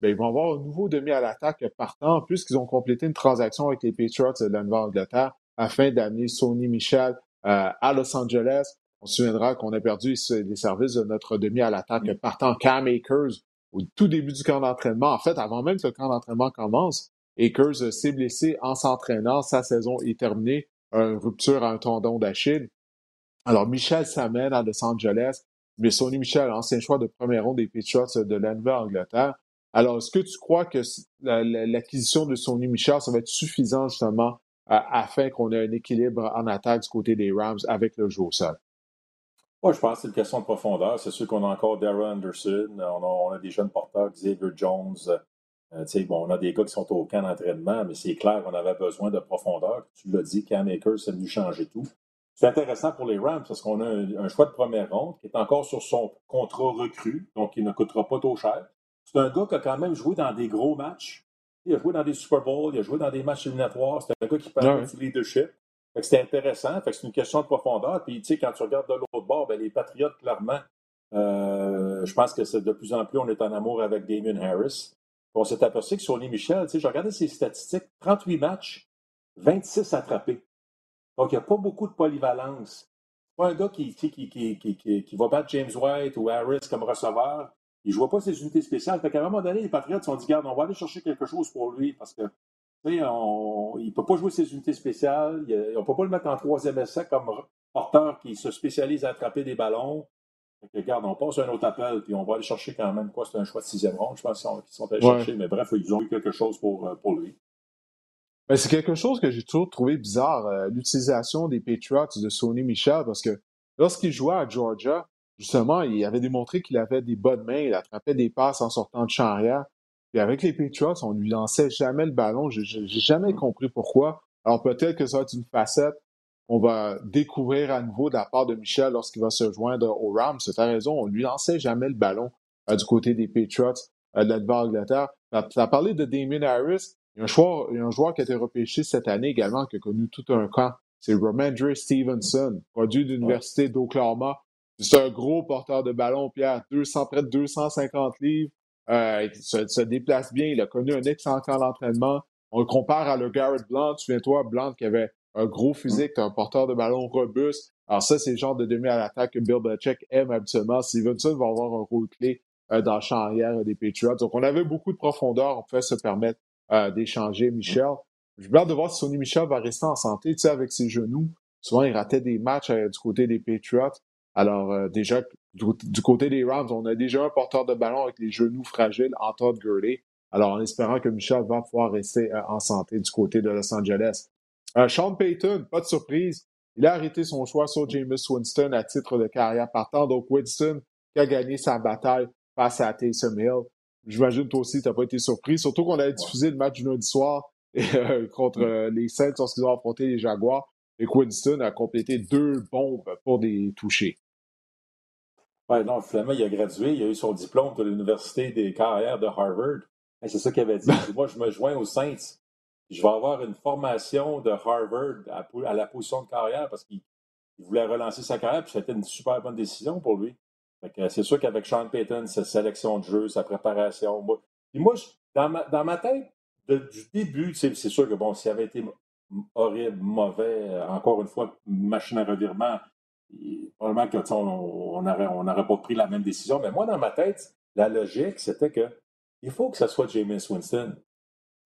Ben, ils vont avoir un nouveau demi à l'attaque partant, puisqu'ils ont complété une transaction avec les Patriots de la Nouvelle-Angleterre afin d'amener Sony Michel euh, à Los Angeles. On se souviendra qu'on a perdu les services de notre demi à l'attaque partant Cam Akers au tout début du camp d'entraînement. En fait, avant même que le camp d'entraînement commence, Akers s'est blessé en s'entraînant. Sa saison est terminée. Une rupture à un tendon d'Achille. Alors, Michel s'amène à Los Angeles, mais Sony Michel, ancien choix de premier rond des Patriots de la Nouvelle-Angleterre, alors, est-ce que tu crois que l'acquisition de Sony Michel, ça va être suffisant justement afin qu'on ait un équilibre en attaque du côté des Rams avec le jeu au sol? Moi, je pense que c'est une question de profondeur. C'est sûr qu'on a encore Darren Anderson, on a, des jeunes porteurs, Xavier Jones. Euh, bon, on a des gars qui sont au camp d'entraînement, mais c'est clair qu'on avait besoin de profondeur. Tu l'as dit, Cam Akers, c'est venu changer tout. C'est intéressant pour les Rams parce qu'on a un, un, choix de première ronde qui est encore sur son contrat recru, donc il ne coûtera pas trop cher. C'est un gars qui a quand même joué dans des gros matchs. Il a joué dans des Super Bowls, il a joué dans des matchs éliminatoires. C'est un gars qui parle du leadership. C'était intéressant. c'est une question de profondeur. Puis, tu sais, quand tu regardes de l'autre bord, ben, les Patriotes, clairement, euh, je pense que de plus en plus, on est en amour avec Damien Harris. On s'est aperçu que Sonny Michel, tu sais, j'ai regardé ses statistiques, 38 matchs, 26 attrapés. Donc, il n'y a pas beaucoup de polyvalence. Pas un gars qui, va battre James White ou Harris comme receveur. Il ne jouait pas ses unités spéciales. Fait qu'à un moment donné, les Patriots se sont dit, garde, on va aller chercher quelque chose pour lui parce que on, il ne peut pas jouer ses unités spéciales. on ne peut pas le mettre en troisième essai comme porteur qui se spécialise à attraper des ballons. Regarde, on passe un autre appel, puis on va aller chercher quand même quoi? C'est un choix de sixième ronde, je pense qu'ils sont allés chercher. Mais bref, ils ont eu quelque chose pour, euh, pour lui. Ben, c'est quelque chose que j'ai toujours trouvé bizarre, euh, l'utilisation des Patriots de Sony Michel, parce que lorsqu'il jouait à Georgia, justement, il avait démontré qu'il avait des bonnes mains, il attrapait des passes en sortant de champ arrière. Puis avec les Patriots, on lui lançait jamais le ballon. J'ai jamais compris pourquoi. Alors peut-être que ça va être une facette qu'on va découvrir à nouveau de la part de Michel lorsqu'il va se joindre au Rams. Tu as raison, on lui lançait jamais le ballon euh, du côté des Patriots euh, de la Nouvelle-Angleterre. Tu as parlé de Damien Harris. Il y, a un joueur, il y a un joueur qui a été repêché cette année également, qui a connu tout un camp. C'est Romandre Stevenson, produit de l'Université d'Oklahoma. C'est un gros porteur de ballon, Pierre, 200, près de 250 livres. Euh, il se, déplace bien. Il a connu un excellent camp d'entraînement. On le compare à le Garrett Blunt. Souviens-toi, Blunt qui avait un gros physique, un porteur de ballon robuste. Alors ça, c'est le genre de demi à l'attaque que Bill Belichick aime habituellement. Stevenson va avoir un rôle clé euh, dans le champ arrière des Patriots. Donc, on avait beaucoup de profondeur. On pouvait se permettre euh, d'échanger Michel. Je hâte de voir si Sonny Michel va rester en santé. Tu sais, avec ses genoux, souvent, il ratait des matchs du côté des Patriots. Alors, euh, déjà, du, côté des Rams, on a déjà un porteur de ballon avec les genoux fragiles, en Todd Gurley. Alors, en espérant que Michel va pouvoir rester euh, en santé du côté de Los Angeles. Euh, Sean Payton, pas de surprise, il a arrêté son choix sur James Winston à titre de carrière partant. Donc, Winston qui a gagné sa bataille face à Taysom Hill. J'imagine toi aussi, tu n'as pas été surpris. Surtout qu'on avait diffusé le match du lundi soir contre les Saints lorsqu'ils ont affronté les Jaguars. Et Winston a complété deux bombes pour des touchés. Oui, non, finalement, il a gradué, il a eu son diplôme de l'Université des carrières de Harvard. c'est ça qu'il avait dit. Moi, je me joins aux Saints. Je vais avoir une formation de Harvard à, la position de carrière parce qu'il voulait relancer sa carrière, puis c'était une super bonne décision pour lui. C'est sûr qu'avec Sean Payton, sa sélection de jeu, sa préparation, moi, moi dans, ma, tête, du début, c'est sûr que bon, s'il avait été horrible, mauvais, encore une fois, machine à revirement, probablement qu'on n'aurait on pas pris la même décision. Mais moi, dans ma tête, la logique, c'était que il faut que ce soit James Winston.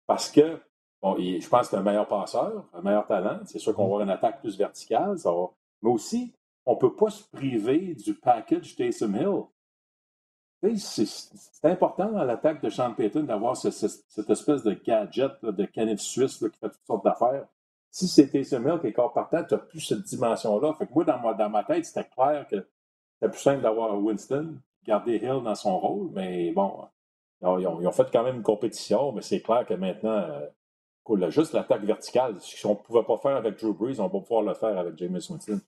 Parce que, je pense que c'est un meilleur passeur, un meilleur talent. C'est sûr qu'on va avoir une attaque plus verticale. Mais aussi, on ne peut pas se priver du package Taysom Hill. C'est important dans l'attaque de Sean Payton d'avoir cette espèce de gadget de canif suisse qui fait toutes sortes d'affaires. Si c'était Hill qui est corps partant, tu n'as plus cette dimension-là. Fait que moi, dans ma, tête, c'était clair que c'était plus simple d'avoir Winston, garder Hill dans son rôle, mais bon, ils ont, fait quand même une compétition, mais c'est clair que maintenant, euh, juste l'attaque verticale, si on ne pouvait pas faire avec Drew Brees, on va pouvoir le faire avec James Winston.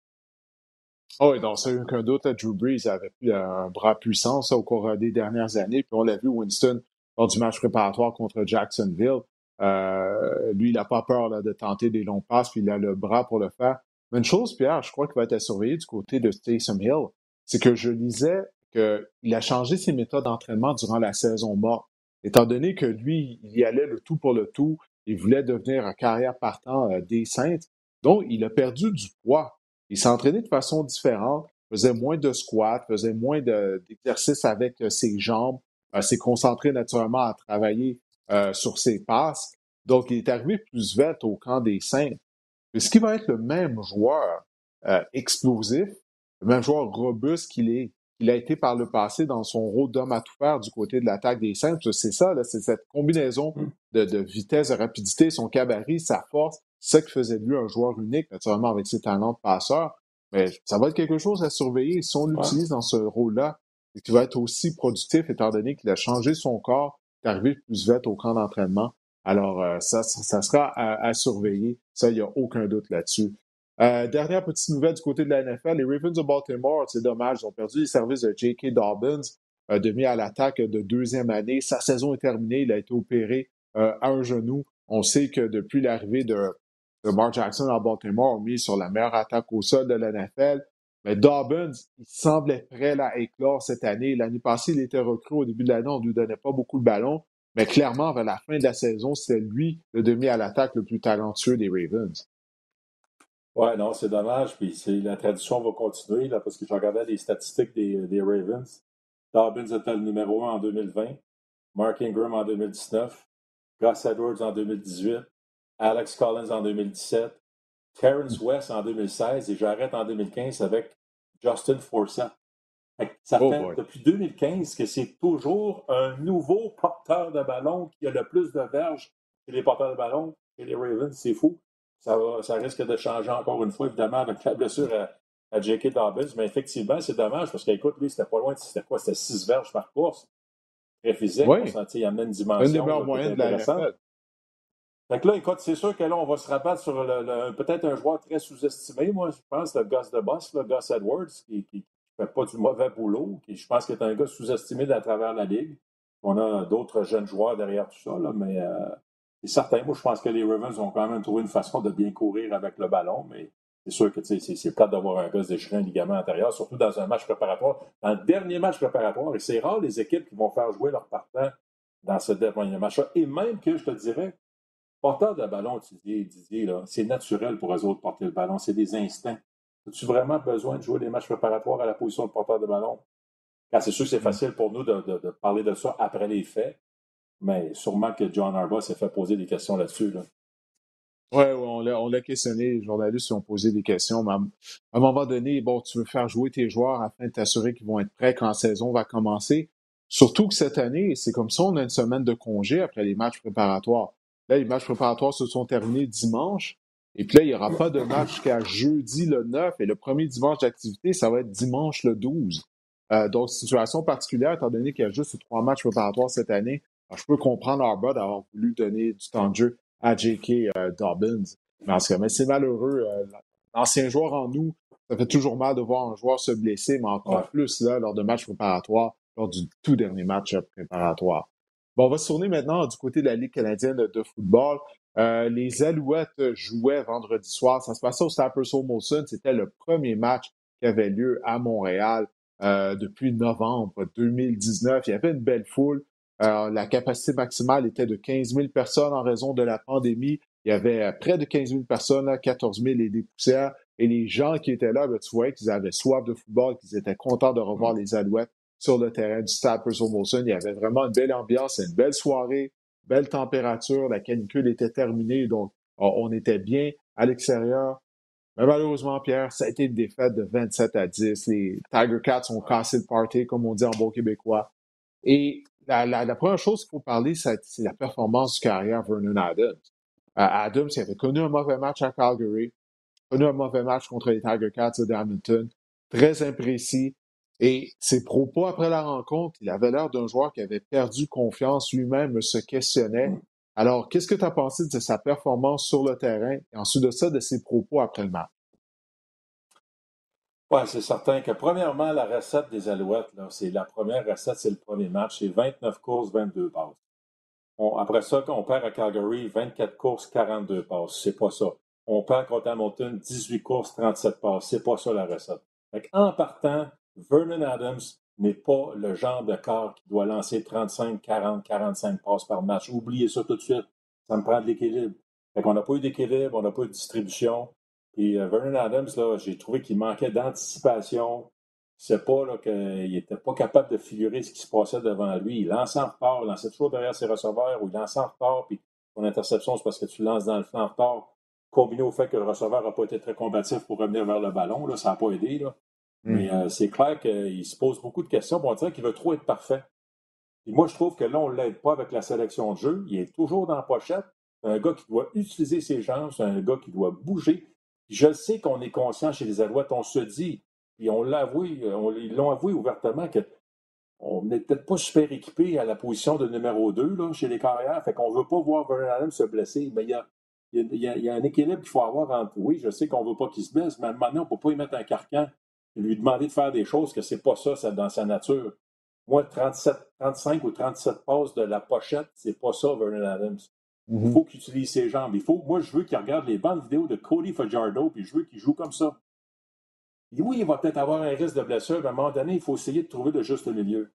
Oh, oui, donc c'est aucun doute, Drew Brees avait un bras puissant au cours des dernières années, puis on l'a vu Winston lors du match préparatoire contre Jacksonville. Euh, lui, il n'a pas peur de tenter des longs passes, puis il a le bras pour le faire. Mais une chose, Pierre, je crois qu'il va être à du côté de Taysom Hill, c'est que je lisais qu'il a changé ses méthodes d'entraînement durant la saison morte. Étant donné que lui, il y allait le tout pour le tout, il voulait devenir un carrière partant euh, des Saintes, donc il a perdu du poids. Il s'est entraîné de façon différente, faisait moins de squats, faisait moins d'exercices avec euh, ses jambes, s'est concentré naturellement à travailler euh, sur ses passes. Donc, il est arrivé plus vite au camp des Saints. Est-ce qu'il va être le même joueur euh, explosif, le même joueur robuste qu'il est, qu'il a été par le passé dans son rôle d'homme à tout faire du côté de l'attaque des Saints? C'est ça, c'est cette combinaison mm. de, vitesse, de rapidité, son cabaret, sa force, c'est ça qui faisait de lui un joueur unique, naturellement avec ses talents de passeur. Mais ça va être quelque chose à surveiller si on l'utilise dans ce rôle-là. Et qui va être aussi productif étant donné qu'il a changé son corps, d'arriver plus vite au camp d'entraînement. Alors, euh, ça, ça, sera à, surveiller. Ça, il n'y a aucun doute là-dessus. Euh, dernière petite nouvelle du côté de la NFL, les Ravens de Baltimore, c'est dommage, ils ont perdu les services de J.K. Dobbins, euh, demi à l'attaque de deuxième année. Sa saison est terminée, il a été opéré à un genou. On sait que depuis l'arrivée de, Mark Jackson à Baltimore, on mis sur la meilleure attaque au sol de la NFL. Mais Dobbins, il semblait prêt à éclore cette année. L'année passée, il était recru au début de l'année, on ne lui donnait pas beaucoup de ballons. Mais clairement, vers la fin de la saison, c'est lui le demi à l'attaque le plus talentueux des Ravens. Ouais, non, c'est dommage. Puis la tradition va continuer là, parce que je regardais les statistiques des, Ravens. Dobbins était le numéro 1 en 2020, Mark Ingram en 2019, Gus Edwards en 2018, Alex Collins en 2017, Terrence West en 2016 et j'arrête en 2015 avec Justin Forsett. Ça oh fait depuis 2015 que c'est toujours un nouveau porteur de ballon qui a le plus de verges que les porteurs de ballon et les Ravens. C'est fou. Ça, ça risque de changer encore une fois, évidemment, avec la blessure à, J.K. Dobbins. Mais effectivement, c'est dommage parce qu'écoute, lui, c'était pas loin. C'était quoi? C'était 6 verges par course. Très physique. Oui. il y a une dimension. Une des moyennes de la fait que là, écoute, c'est sûr que là, on va se rabattre sur le, peut-être un joueur très sous-estimé, moi, je pense, le Gus de Boss, le Gus Edwards, qui ne fait pas du mauvais boulot, qui, je pense qu'il est un gars sous-estimé à travers la Ligue. On a d'autres jeunes joueurs derrière tout ça, là, mais euh, c'est certain. Moi, je pense que les Ravens ont quand même trouvé une façon de bien courir avec le ballon, mais c'est sûr que c'est plate d'avoir un gars déchiré un ligament antérieur, surtout dans un match préparatoire. Dans le dernier match préparatoire, et c'est rare les équipes qui vont faire jouer leur partant dans ce dernier match-là. Et même que, je te dirais, Porteur de ballon, tu dis, Didier, c'est naturel pour eux autres de porter le ballon. C'est des instincts. As-tu vraiment besoin de jouer des matchs préparatoires à la position de porteur de ballon? c'est sûr que c'est mm. facile pour nous de, parler de ça après les faits, mais sûrement que John Harbaugh s'est fait poser des questions là-dessus. Oui, ouais, on l'a questionné, les journalistes ont posé des questions, mais à un moment donné, bon, tu veux faire jouer tes joueurs afin de t'assurer qu'ils vont être prêts quand la saison va commencer. Surtout que cette année, c'est comme ça, on a une semaine de congé après les matchs préparatoires. Là, les matchs préparatoires se sont terminés dimanche. Et puis là, il n'y aura pas de match jusqu'à jeudi le 9. Et le premier dimanche d'activité, ça va être dimanche le 12. Euh, donc, situation particulière, étant donné qu'il y a juste trois matchs préparatoires cette année. je peux comprendre Arba d'avoir voulu donner du temps de jeu à J.K. Euh, Dobbins. Mais, mais c'est malheureux. Euh, l'ancien joueur en nous ça fait toujours mal de voir un joueur se blesser, mais encore plus là, lors de matchs préparatoires, lors du tout dernier match préparatoire. Bon, on va se tourner maintenant du côté de la Ligue canadienne de football. Euh, les Alouettes jouaient vendredi soir. Ça se passait au Staples Molson. C'était le premier match qui avait lieu à Montréal euh, depuis novembre 2019. Il y avait une belle foule. Euh, la capacité maximale était de 15 000 personnes en raison de la pandémie. Il y avait près de 15 000 personnes, 14 000 et des poussières. Et les gens qui étaient là, ben, tu voyais qu'ils avaient soif de football, qu'ils étaient contents de revoir les Alouettes sur le terrain du Stade Molson. Il y avait vraiment une belle ambiance, une belle soirée, belle température. La canicule était terminée, donc on était bien à l'extérieur. Mais malheureusement, Pierre, ça a été une défaite de 27 à 10. Les Tiger Cats ont cassé le party, comme on dit en bon québécois. Et la, première chose qu'il faut parler, c'est la performance du carrière Vernon Adams. Euh, Adams, il avait connu un mauvais match à Calgary, connu un mauvais match contre les Tiger Cats de Hamilton, très imprécis. Et ses propos après la rencontre, il avait l'air d'un joueur qui avait perdu confiance lui-même, se questionnait. Alors, qu'est-ce que tu as pensé de sa performance sur le terrain et ensuite de ça, de ses propos après le match? Oui, c'est certain que premièrement, la recette des Alouettes, c'est la première recette, c'est le premier match, c'est 29 courses, 22 passes. après ça, quand on perd à Calgary, 24 courses, 42 passes. C'est pas ça. On perd contre Hamilton, 18 courses, 37 passes. C'est pas ça la recette. en partant, Vernon Adams n'est pas le genre de corps qui doit lancer 35, 40, 45 passes par match. Oubliez ça tout de suite. Ça me prend de l'équilibre. Fait qu'on n'a pas eu d'équilibre, on n'a pas eu de distribution. Et euh, Vernon Adams, là, j'ai trouvé qu'il manquait d'anticipation. C'est pas qu'il n'était pas capable de figurer ce qui se passait devant lui. Il lançait en retard, il lançait toujours derrière ses receveurs ou il lançait en retard, puis son interception, c'est parce que tu lances dans le flanc en retard, combiné au fait que le receveur n'a pas été très combatif pour revenir vers le ballon. Là, ça n'a pas aidé. Là. Mais mm. euh, c'est clair qu'il se pose beaucoup de questions. On dirait qu'il veut trop être parfait. Et moi, je trouve que là, on ne l'aide pas avec la sélection de jeu. Il est toujours dans la pochette. C'est un gars qui doit utiliser ses jambes. C'est un gars qui doit bouger. je sais qu'on est conscient chez les Alouettes. On se dit, et on l'a avoué, ils l'ont avoué ouvertement que on n'est peut-être pas super équipé à la position de numéro 2 là, chez les carrières. Fait qu'on ne veut pas voir Vernon Adams se blesser. Mais il y a, y a, un équilibre qu'il faut avoir entre. Oui, je sais qu'on ne veut pas qu'il se blesse, mais maintenant, on ne peut pas y mettre un carcan lui demander de faire des choses que c'est pas ça, ça dans sa nature. Moi, 37, 35 ou 37 passes de la pochette, c'est pas ça, Vernon Adams. Il mm-hmm. faut qu'il utilise ses jambes. Il faut, moi, je veux qu'il regarde les bandes vidéo de Cody Fajardo, puis je veux qu'il joue comme ça. oui, il va peut-être avoir un risque de blessure, mais à un moment donné, il faut essayer de trouver le juste milieu.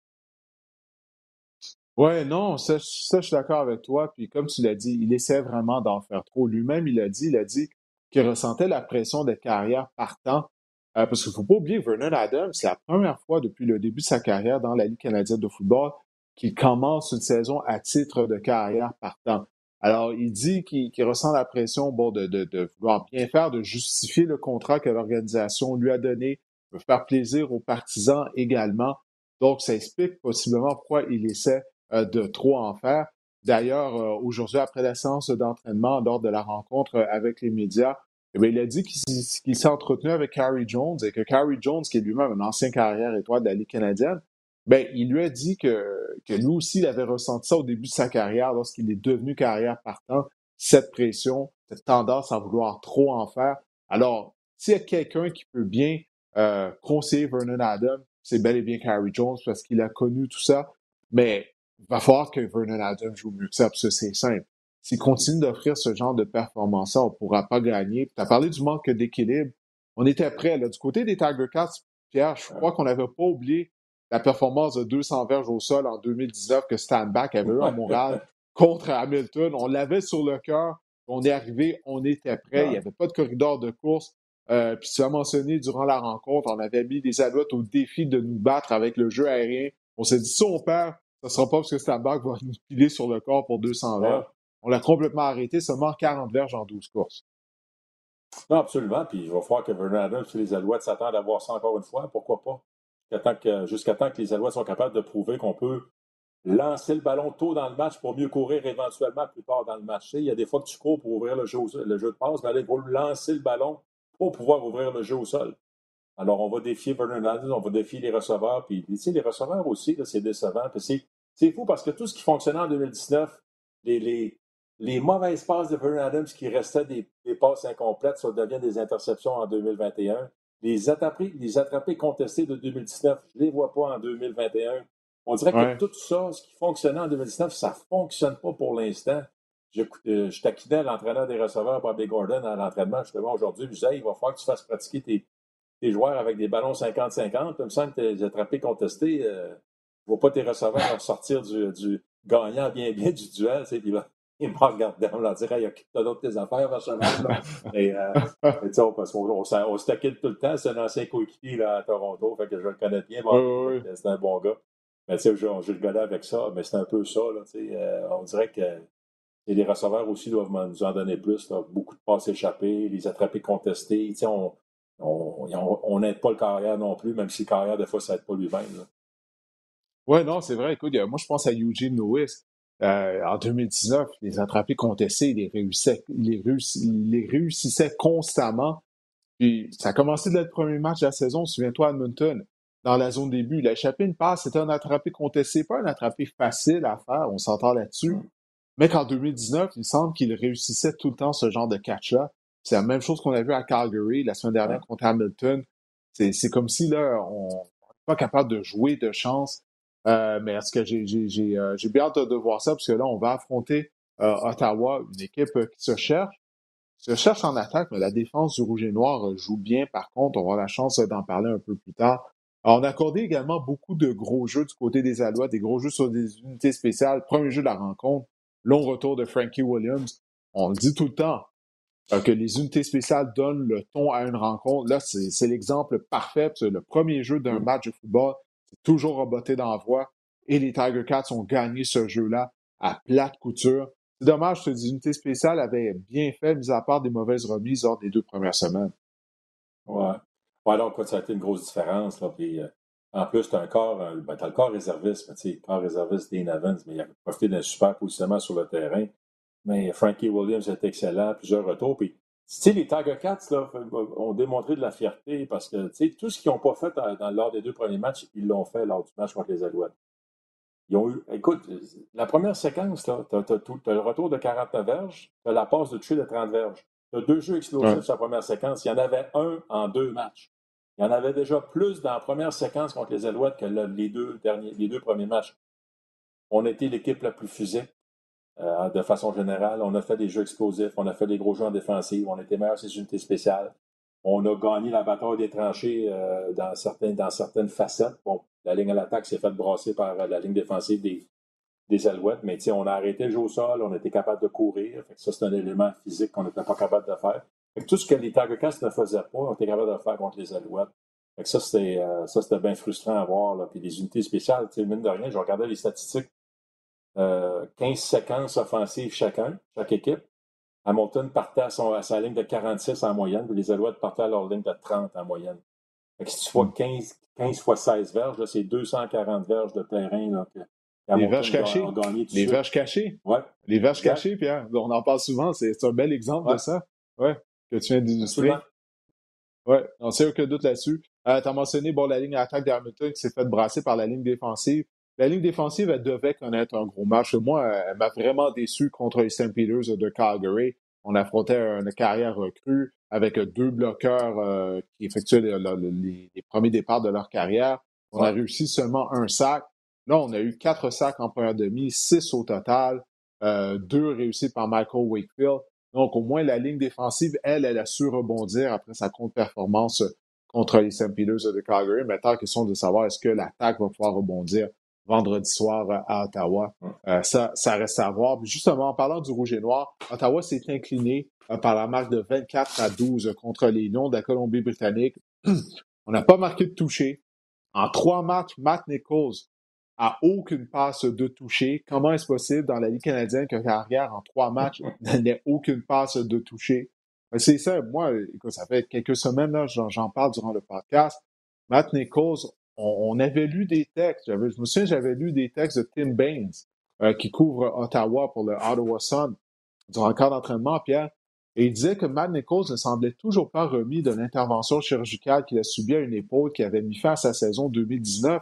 Oui, non, ça, ça, je suis d'accord avec toi. Puis comme tu l'as dit, il essaie vraiment d'en faire trop. Lui-même, il a dit, il a dit qu'il ressentait la pression de carrière partant euh, parce qu'il ne faut pas oublier, Vernon Adams, c'est la première fois depuis le début de sa carrière dans la Ligue canadienne de football qu'il commence une saison à titre de carrière partant. Alors, il dit qu'il ressent la pression bon, de, vouloir bien faire, de justifier le contrat que l'organisation lui a donné, de faire plaisir aux partisans également. Donc, ça explique possiblement pourquoi il essaie euh, de trop en faire. D'ailleurs, euh, aujourd'hui, après la séance d'entraînement, lors de la rencontre avec les médias, eh il a dit qu'il s'est entretenu avec Carrie Jones et que Carrie Jones, qui est lui-même un ancien carrière étoile de la Ligue canadienne, ben, il lui a dit que, que lui aussi, il avait ressenti ça au début de sa carrière, lorsqu'il est devenu carrière partant, cette pression, cette tendance à vouloir trop en faire. Alors, s'il y a quelqu'un qui peut bien euh, conseiller Vernon Adams, c'est bel et bien Carrie Jones parce qu'il a connu tout ça. Mais il va falloir que Vernon Adams joue mieux que ça, parce que c'est simple s'il continue d'offrir ce genre de performance on ne pourra pas gagner. Tu as parlé du manque d'équilibre. On était prêt. Là. Du côté des Tiger Cats, Pierre, je crois qu'on n'avait pas oublié la performance de 200 verges au sol en 2019 que Stan Back avait eu à Montréal contre Hamilton. On l'avait sur le cœur. On est arrivé, on était prêt. Il n'y avait pas de corridor de course. Euh, puis tu as mentionné durant la rencontre, on avait mis des alouettes au défi de nous battre avec le jeu aérien. On s'est dit, si on perd, ce ne sera pas parce que Stan Back va nous piler sur le corps pour 200 verges. On l'a complètement arrêté, seulement 40 verges en 12 courses. Non, absolument. Puis il va falloir que Vernon Adams et les Alouettes s'attendent à voir ça encore une fois. Pourquoi pas? Jusqu'à temps, que les Alouettes soient capables de prouver qu'on peut lancer le ballon tôt dans le match pour mieux courir éventuellement plus tard dans le match. Il y a des fois que tu cours pour ouvrir le jeu, de passe, mais là, il faut lancer le ballon pour pouvoir ouvrir le jeu au sol. Alors, on va défier Vernon Adams, on va défier les receveurs. Puis, tu sais, les receveurs aussi, c'est décevant. c'est fou parce que tout ce qui fonctionnait en 2019, les, les, les mauvaises passes de Vernon Adams qui restaient des, passes incomplètes, ça devient des interceptions en 2021. les attrapés, les attrapés contestés de 2019, je ne les vois pas en 2021. On dirait que tout ça, ce qui fonctionnait en 2019, ça ne fonctionne pas pour l'instant. Je, euh, je taquinais l'entraîneur des receveurs, Bobby Gordon, à l'entraînement justement aujourd'hui. Je disais, il va falloir que tu fasses pratiquer tes, tes joueurs avec des ballons 50-50. Il me semble que tes attrapés contestés, euh, ne vois pas tes receveurs sortir du, du, gagnant bien bien du duel. Puis il m'a regardé en me disant, il y a d'autres tes affaires, Vachonal. Et, euh, parce qu'on on, on, se taquine tout le temps. C'est un ancien coéquipier là, à Toronto, fait que je le connais bien. C'est un bon gars. Mais tu sais, je, je le connais avec ça, mais c'est un peu ça. Là, tu sais, euh, on dirait que et les receveurs aussi doivent nous en donner plus. Beaucoup de passes échappées, les attrapés contestés. on n'aide pas le carrière non plus, même si le carrière, des fois, ça n'aide pas lui-même. Oui, non, c'est vrai. Écoute, moi, je pense à Eugene Lewis. Euh, en 2019, les attrapés contestés, il les réussissait, il les réussissait constamment. Puis ça a commencé dès le premier match de la saison, souviens-toi, Edmonton, dans la zone début. Il a échappé une passe, c'était un attrapé contesté, pas un attrapé facile à faire, on s'entend là-dessus. Mais qu'en 2019, il semble qu'il réussissait tout le temps ce genre de catch-up. C'est la même chose qu'on a vu à Calgary la semaine dernière contre Hamilton. C'est comme si là, on n'est pas capable de jouer de chance. Euh, mais est-ce que j'ai euh, bien hâte de, voir ça, parce que là, on va affronter euh, Ottawa, une équipe qui se cherche. Se cherche en attaque, mais la défense du Rouge et Noir joue bien. Par contre, on aura la chance d'en parler un peu plus tard. on a accordé également beaucoup de gros jeux du côté des Alouettes, des gros jeux sur des unités spéciales. Premier jeu de la rencontre, long retour de Frankie Williams. On le dit tout le temps, euh, que les unités spéciales donnent le ton à une rencontre. Là, c'est l'exemple parfait. C'est le premier jeu d'un mm. match de football. Toujours roboté d'envoi. Et les Tiger Cats ont gagné ce jeu-là à plate couture. C'est dommage que les unités spéciales avaient bien fait, mis à part des mauvaises remises lors des deux premières semaines. Ouais. Ouais, donc, ça a été une grosse différence. Là, euh, en plus, tu as corps, ben, le corps réserviste, mais sais, corps réserviste Dean Evans, mais il a profité d'un super positionnement sur le terrain. Mais Frankie Williams est excellent, plusieurs retours. Puis, sais, les Tiger Cats là, ont démontré de la fierté parce que, tout ce qu'ils n'ont pas fait dans, lors des deux premiers matchs, ils l'ont fait lors du match contre les Alouettes. Ils ont eu, écoute, la première séquence, tu as, le retour de 49 verges, tu as la passe de tuer de 30 verges. Tu as deux jeux explosifs sur la première séquence. Il y en avait un en deux matchs. Il y en avait déjà plus dans la première séquence contre les Alouettes que les, deux derniers, les deux premiers matchs. On était l'équipe la plus physique euh, de façon générale. On a fait des jeux explosifs, on a fait des gros jeux en défensive, on était meilleurs ces unités spéciales. On a gagné la bataille des tranchées euh, dans, dans certaines facettes. Bon, la ligne à l'attaque s'est faite brasser par la ligne défensive des, des Alouettes, mais on a arrêté le jeu au sol, on était capable de courir. ça, c'est un élément physique qu'on n'était pas capable de faire tout ce que les Tiger Cats ne faisaient pas, on était capable de faire contre les Alouettes. ça, c'était, euh, ça, c'était bien frustrant à voir. Puis les unités spéciales, mine de rien, je regardais les statistiques. 15 euh, séquences offensives chacun, chaque équipe. Hamilton partait à, son, à, sa ligne de 46 en moyenne, puis les Alouettes partaient à leur ligne de 30 en moyenne. si tu vois 15, 15 fois 16 verges, c'est 240 verges de terrain là, les verges cachées. Les verges cachées. Ouais. Les verges cachées, Pierre. On en parle souvent. C'est un bel exemple de ça. Ouais que tu viens d'illustrer. Oui, on sait aucun doute là-dessus. Euh, tu as mentionné bon, la ligne d'attaque d'Hamilton qui s'est faite brasser par la ligne défensive. La ligne défensive, elle devait connaître un gros match. Moi, elle m'a vraiment déçu contre les St. Peters de Calgary. On affrontait une carrière recrue avec deux bloqueurs euh, qui effectuaient les, premiers départs de leur carrière. On a réussi seulement un sac. Là, on a eu quatre sacs en première demi, six au total, euh, deux réussis par Michael Wakefield. Donc, au moins, la ligne défensive, elle, elle a su rebondir après sa contre-performance contre les St. Peters de Calgary. Maintenant, question de savoir est-ce que l'attaque va pouvoir rebondir vendredi soir à Ottawa. Euh, ça, ça reste à voir. justement, en parlant du rouge et noir, Ottawa s'est incliné euh, par la marque de 24 à 12 contre les Lions de la Colombie-Britannique. On n'a pas marqué de toucher. En trois matchs, Matt Nichols à aucune passe de toucher. Comment est-ce possible dans la Ligue canadienne qu'un carrière en trois matchs n'ait aucune passe de toucher? C'est ça, moi, écoute, ça fait quelques semaines, là, j'en parle durant le podcast. Matt Nichols, on, avait lu des textes, je me souviens, j'avais lu des textes de Tim Baines, euh, qui couvre Ottawa pour le Ottawa Sun, durant le cadre d'entraînement, Pierre, et il disait que Matt Nichols ne semblait toujours pas remis de l'intervention chirurgicale qu'il a subie à une épaule qui avait mis fin à sa saison 2019.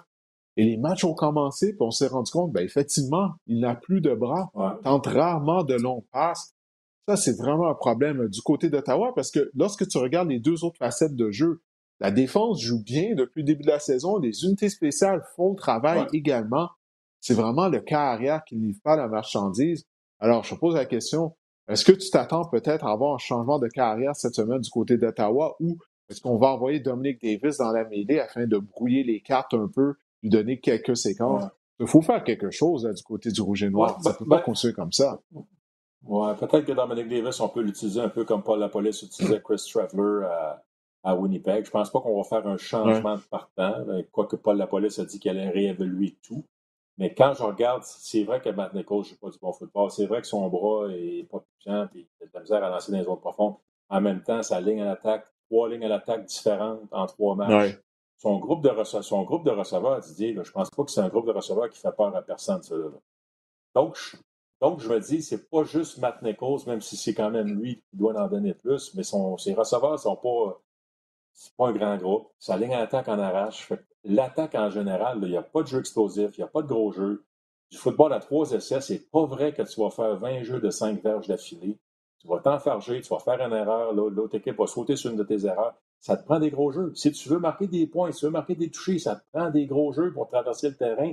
Et les matchs ont commencé, puis on s'est rendu compte, ben effectivement, il n'a plus de bras, tente rarement de longs passes. Ça, c'est vraiment un problème du côté d'Ottawa parce que lorsque tu regardes les deux autres facettes de jeu, La défense joue bien depuis le début de la saison. Les unités spéciales font le travail également. C'est vraiment le cas arrière qui ne livre pas la marchandise. Alors, je pose la question, est-ce que tu t'attends peut-être à avoir un changement de carrière cette semaine du côté d'Ottawa ou est-ce qu'on va envoyer Dominic Davis dans la mêlée afin de brouiller les cartes un peu, lui donner quelques séquences? Il faut faire quelque chose du côté du rouge et noir. ça ne peut pas ben construire comme ça. Ouais, peut-être que Dominic Davis, on peut l'utiliser un peu comme Paul Lapolice utilisait Chris Traveler à, à Winnipeg. Je pense pas qu'on va faire un changement de partant, quoique Paul Lapolice a dit qu'il allait réévaluer tout. Mais quand je regarde, c'est vrai que Matt Nichols joue pas du bon football. C'est vrai que son bras est pas puissant et il a de la misère à lancer dans les zones profondes. En même temps, sa ligne à l'attaque, trois lignes à l'attaque différentes en trois matchs. Son, groupe de son groupe de receveurs, Didier, là, je pense pas que c'est un groupe de receveurs qui fait peur à personne, ça, Donc, je, donc, je me dis, c'est pas juste Matt Nichols, même si c'est quand même lui qui doit en donner plus, mais son, ses receveurs sont pas, c'est pas un grand groupe. Sa ligne à l'attaque en arrache. L'attaque en général, il n'y a pas de jeu explosif, il n'y a pas de gros jeu. Du football à trois essais, c'est pas vrai que tu vas faire 20 jeux de 5 verges d'affilée. Tu vas t'enfarger, tu vas faire une erreur, l'autre équipe va sauter sur une de tes erreurs. Ça te prend des gros jeux. Si tu veux marquer des points, si tu veux marquer des touchés, ça te prend des gros jeux pour traverser le terrain,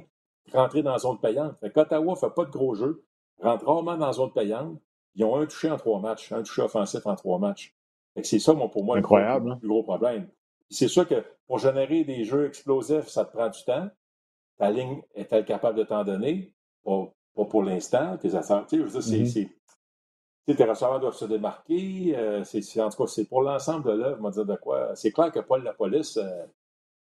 rentrer dans la zone payante. Fait qu'Ottawa ne fait pas de gros jeux, rentre rarement dans la zone payante. Ils ont un touché en trois matchs, un touché offensif en trois matchs. C'est ça, pour moi, Incroyable, le hein. plus gros problème. C'est sûr que pour générer des jeux explosifs, ça te prend du temps. Ta ligne est-elle capable de t'en donner? Pas, pour l'instant. Tes affaires, tu sais, mm-hmm. tes receveurs doivent se démarquer. Euh, en tout cas, c'est pour l'ensemble de l'œuvre, on va dire de quoi. C'est clair que Paul la police, euh,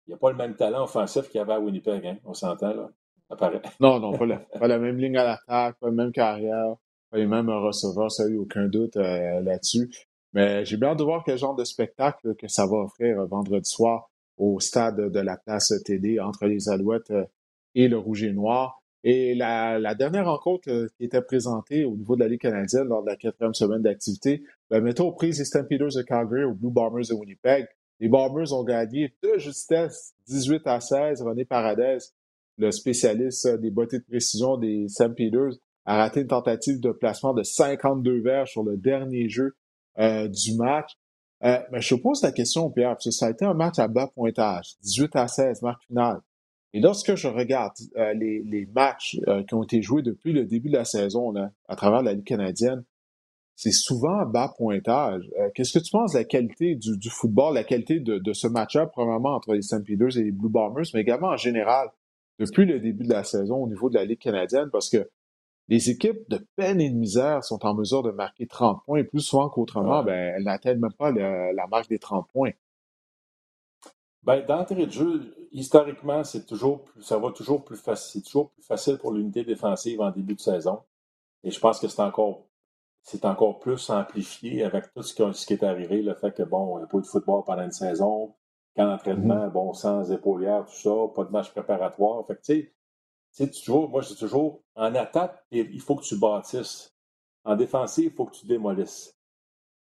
il n'a pas le même talent offensif qu'il avait à Winnipeg, hein, on s'entend là. Non, non, pas la, pas la même ligne à l'attaque, pas la même carrière, pas les mêmes receveurs, ça n'a aucun doute euh, là-dessus. Mais j'ai bien hâte de voir quel genre de spectacle que ça va offrir vendredi soir au stade de la place TD entre les Alouettes euh, et le Rouge et Noir. Et la, dernière rencontre euh, qui était présentée au niveau de la Ligue canadienne lors de la quatrième semaine d'activité, ben, mettons aux prises les Stampeders de Calgary aux Blue Bombers de Winnipeg. Les Bombers ont gagné de justesse 18 à 16. René Paradez, le spécialiste des bottées de précision des Stampeders, a raté une tentative de placement de 52 verres sur le dernier jeu euh, du match. Euh, mais je te pose la question, Pierre, parce que ça a été un match à bas pointage, 18 à 16, match final. Et lorsque je regarde euh, les, les, matchs qui ont été joués depuis le début de la saison là, à travers la Ligue canadienne, c'est souvent à bas pointage. Qu'est-ce que tu penses de la qualité du, du football, la qualité de, de ce match-up, premièrement entre les St. Peters et les Blue Bombers, mais également en général depuis le début de la saison au niveau de la Ligue canadienne? Parce que les équipes de peine et de misère sont en mesure de marquer 30 points, et plus souvent qu'autrement, ben, elles n'atteignent même pas la marque des 30 points. Ben, d'entrée de jeu, historiquement, c'est toujours ça va toujours plus facile. toujours plus facile pour l'unité défensive en début de saison. Et je pense que c'est encore c'est encore plus amplifié avec tout ce qui, est arrivé, le fait que bon, il n'y a pas eu de football pendant une saison, qu'en d'entraînement, mm-hmm. bon, sans épaulière, tout ça, pas de match préparatoire. Fait que, tu sais, toujours, moi, je dis toujours, en attaque, il faut que tu bâtisses. En défensive, il faut que tu démolisses.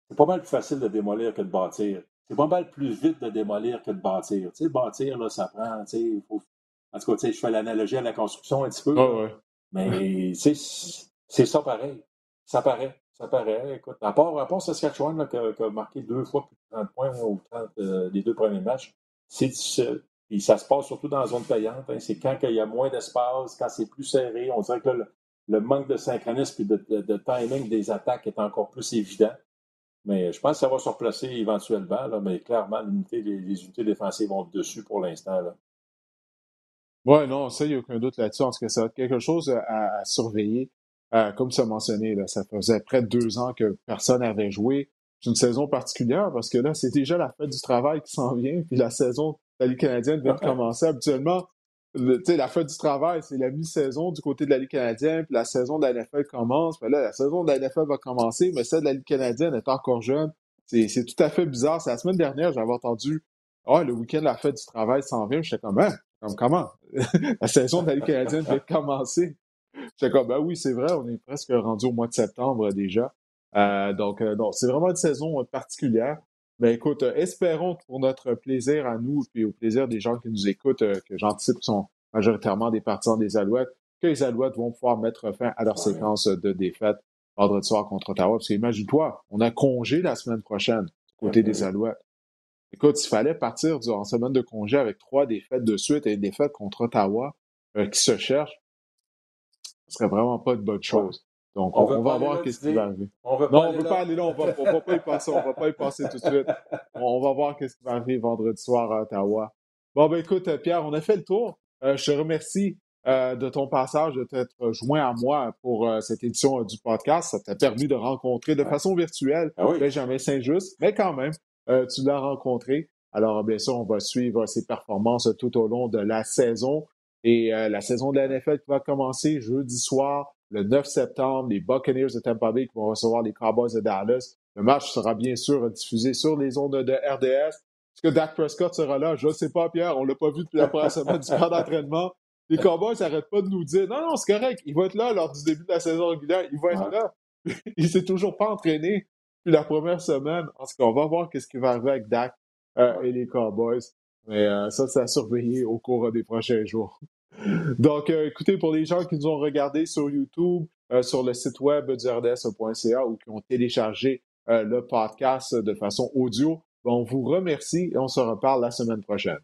C'est pas mal plus facile de démolir que de bâtir. C'est pas mal plus vite de démolir que de bâtir. Tu sais, bâtir, là, ça prend, tu sais, il faut... En tout cas, tu sais, je fais l'analogie à la construction un petit peu. Mais, tu sais, c'est ça pareil. Ça paraît. Ça paraît. Écoute, à part, à part Saskatchewan, là, qui, a, marqué deux fois plus de 30 points au 30 euh, des deux premiers matchs, c'est difficile. Et ça se passe surtout dans la zone payante. Hein. C'est quand il y a moins d'espace, quand c'est plus serré. On dirait que le, manque de synchronisme et de, timing des attaques est encore plus évident. Mais je pense que ça va se replacer éventuellement. Là, mais clairement, les, unités défensives vont dessus pour l'instant. Oui, non, ça, il n'y a aucun doute là-dessus. En ce que ça va être quelque chose à, surveiller. Euh, comme tu as mentionné, là, ça faisait près de deux ans que personne n'avait joué. C'est une saison particulière parce que là, c'est déjà la fête du travail qui s'en vient, puis la saison la Ligue canadienne vient de commencer. Habituellement, la fin du travail, c'est la mi-saison du côté de la Ligue canadienne, puis la saison de la NFL commence. Puis là, la saison de la NFL va commencer, mais celle de la Ligue canadienne est encore jeune. C'est tout à fait bizarre. C'est la semaine dernière, j'avais entendu Ah, le week-end, la fête du travail s'en vient. J'étais comme, hein? comme comment? la saison de la Ligue canadienne vient de commencer. J'étais comme, ben oui, c'est vrai, on est presque rendu au mois de septembre déjà. Euh, donc, euh, c'est vraiment une saison particulière. Ben écoute, euh, espérons pour notre plaisir à nous et au plaisir des gens qui nous écoutent, euh, que j'anticipe sont majoritairement des partisans des Alouettes, que les Alouettes vont pouvoir mettre fin à leur séquence de défaites vendredi soir contre Ottawa. Parce qu'imagine-toi, on a congé la semaine prochaine du côté des Alouettes. Écoute, il fallait partir en semaine de congé avec trois défaites de suite et une défaite contre Ottawa euh, qui se cherche, ce serait vraiment pas de bonne chose. Donc, on, va voir qu'est-ce qui va arriver. non, on ne veut pas aller là. On va, va pas y passer. On va pas y passer tout de suite. On, va voir qu'est-ce qui va arriver vendredi soir à Ottawa. Bon, ben écoute, Pierre, on a fait le tour. Euh, je te remercie euh, de ton passage, de t'être joint à moi pour euh, cette édition du podcast. Ça t'a permis de rencontrer de façon virtuelle ah Benjamin Saint-Just, mais quand même, tu l'as rencontré. Alors, bien sûr, on va suivre ses performances tout au long de la saison. Et la saison de la NFL qui va commencer jeudi soir le 9 septembre, les Buccaneers de Tampa Bay qui vont recevoir les Cowboys de Dallas. Le match sera bien sûr diffusé sur les ondes de RDS. Est-ce que Dak Prescott sera là? Je ne sais pas, Pierre. On ne l'a pas vu depuis la première semaine du camp d'entraînement. Les Cowboys n'arrêtent pas de nous dire non, non, c'est correct. Il va être là lors du début de la saison régulière. Il va être là. il s'est toujours pas entraîné depuis la première semaine. En tout cas, on va voir qu'est-ce qui va arriver avec Dak euh, et les Cowboys. Mais euh, ça, c'est à surveiller au cours des prochains jours. Donc, euh, écoutez, pour les gens qui nous ont regardés sur YouTube, euh, sur le site web du RDS.ca ou qui ont téléchargé euh, le podcast de façon audio, ben, on vous remercie et on se reparle la semaine prochaine.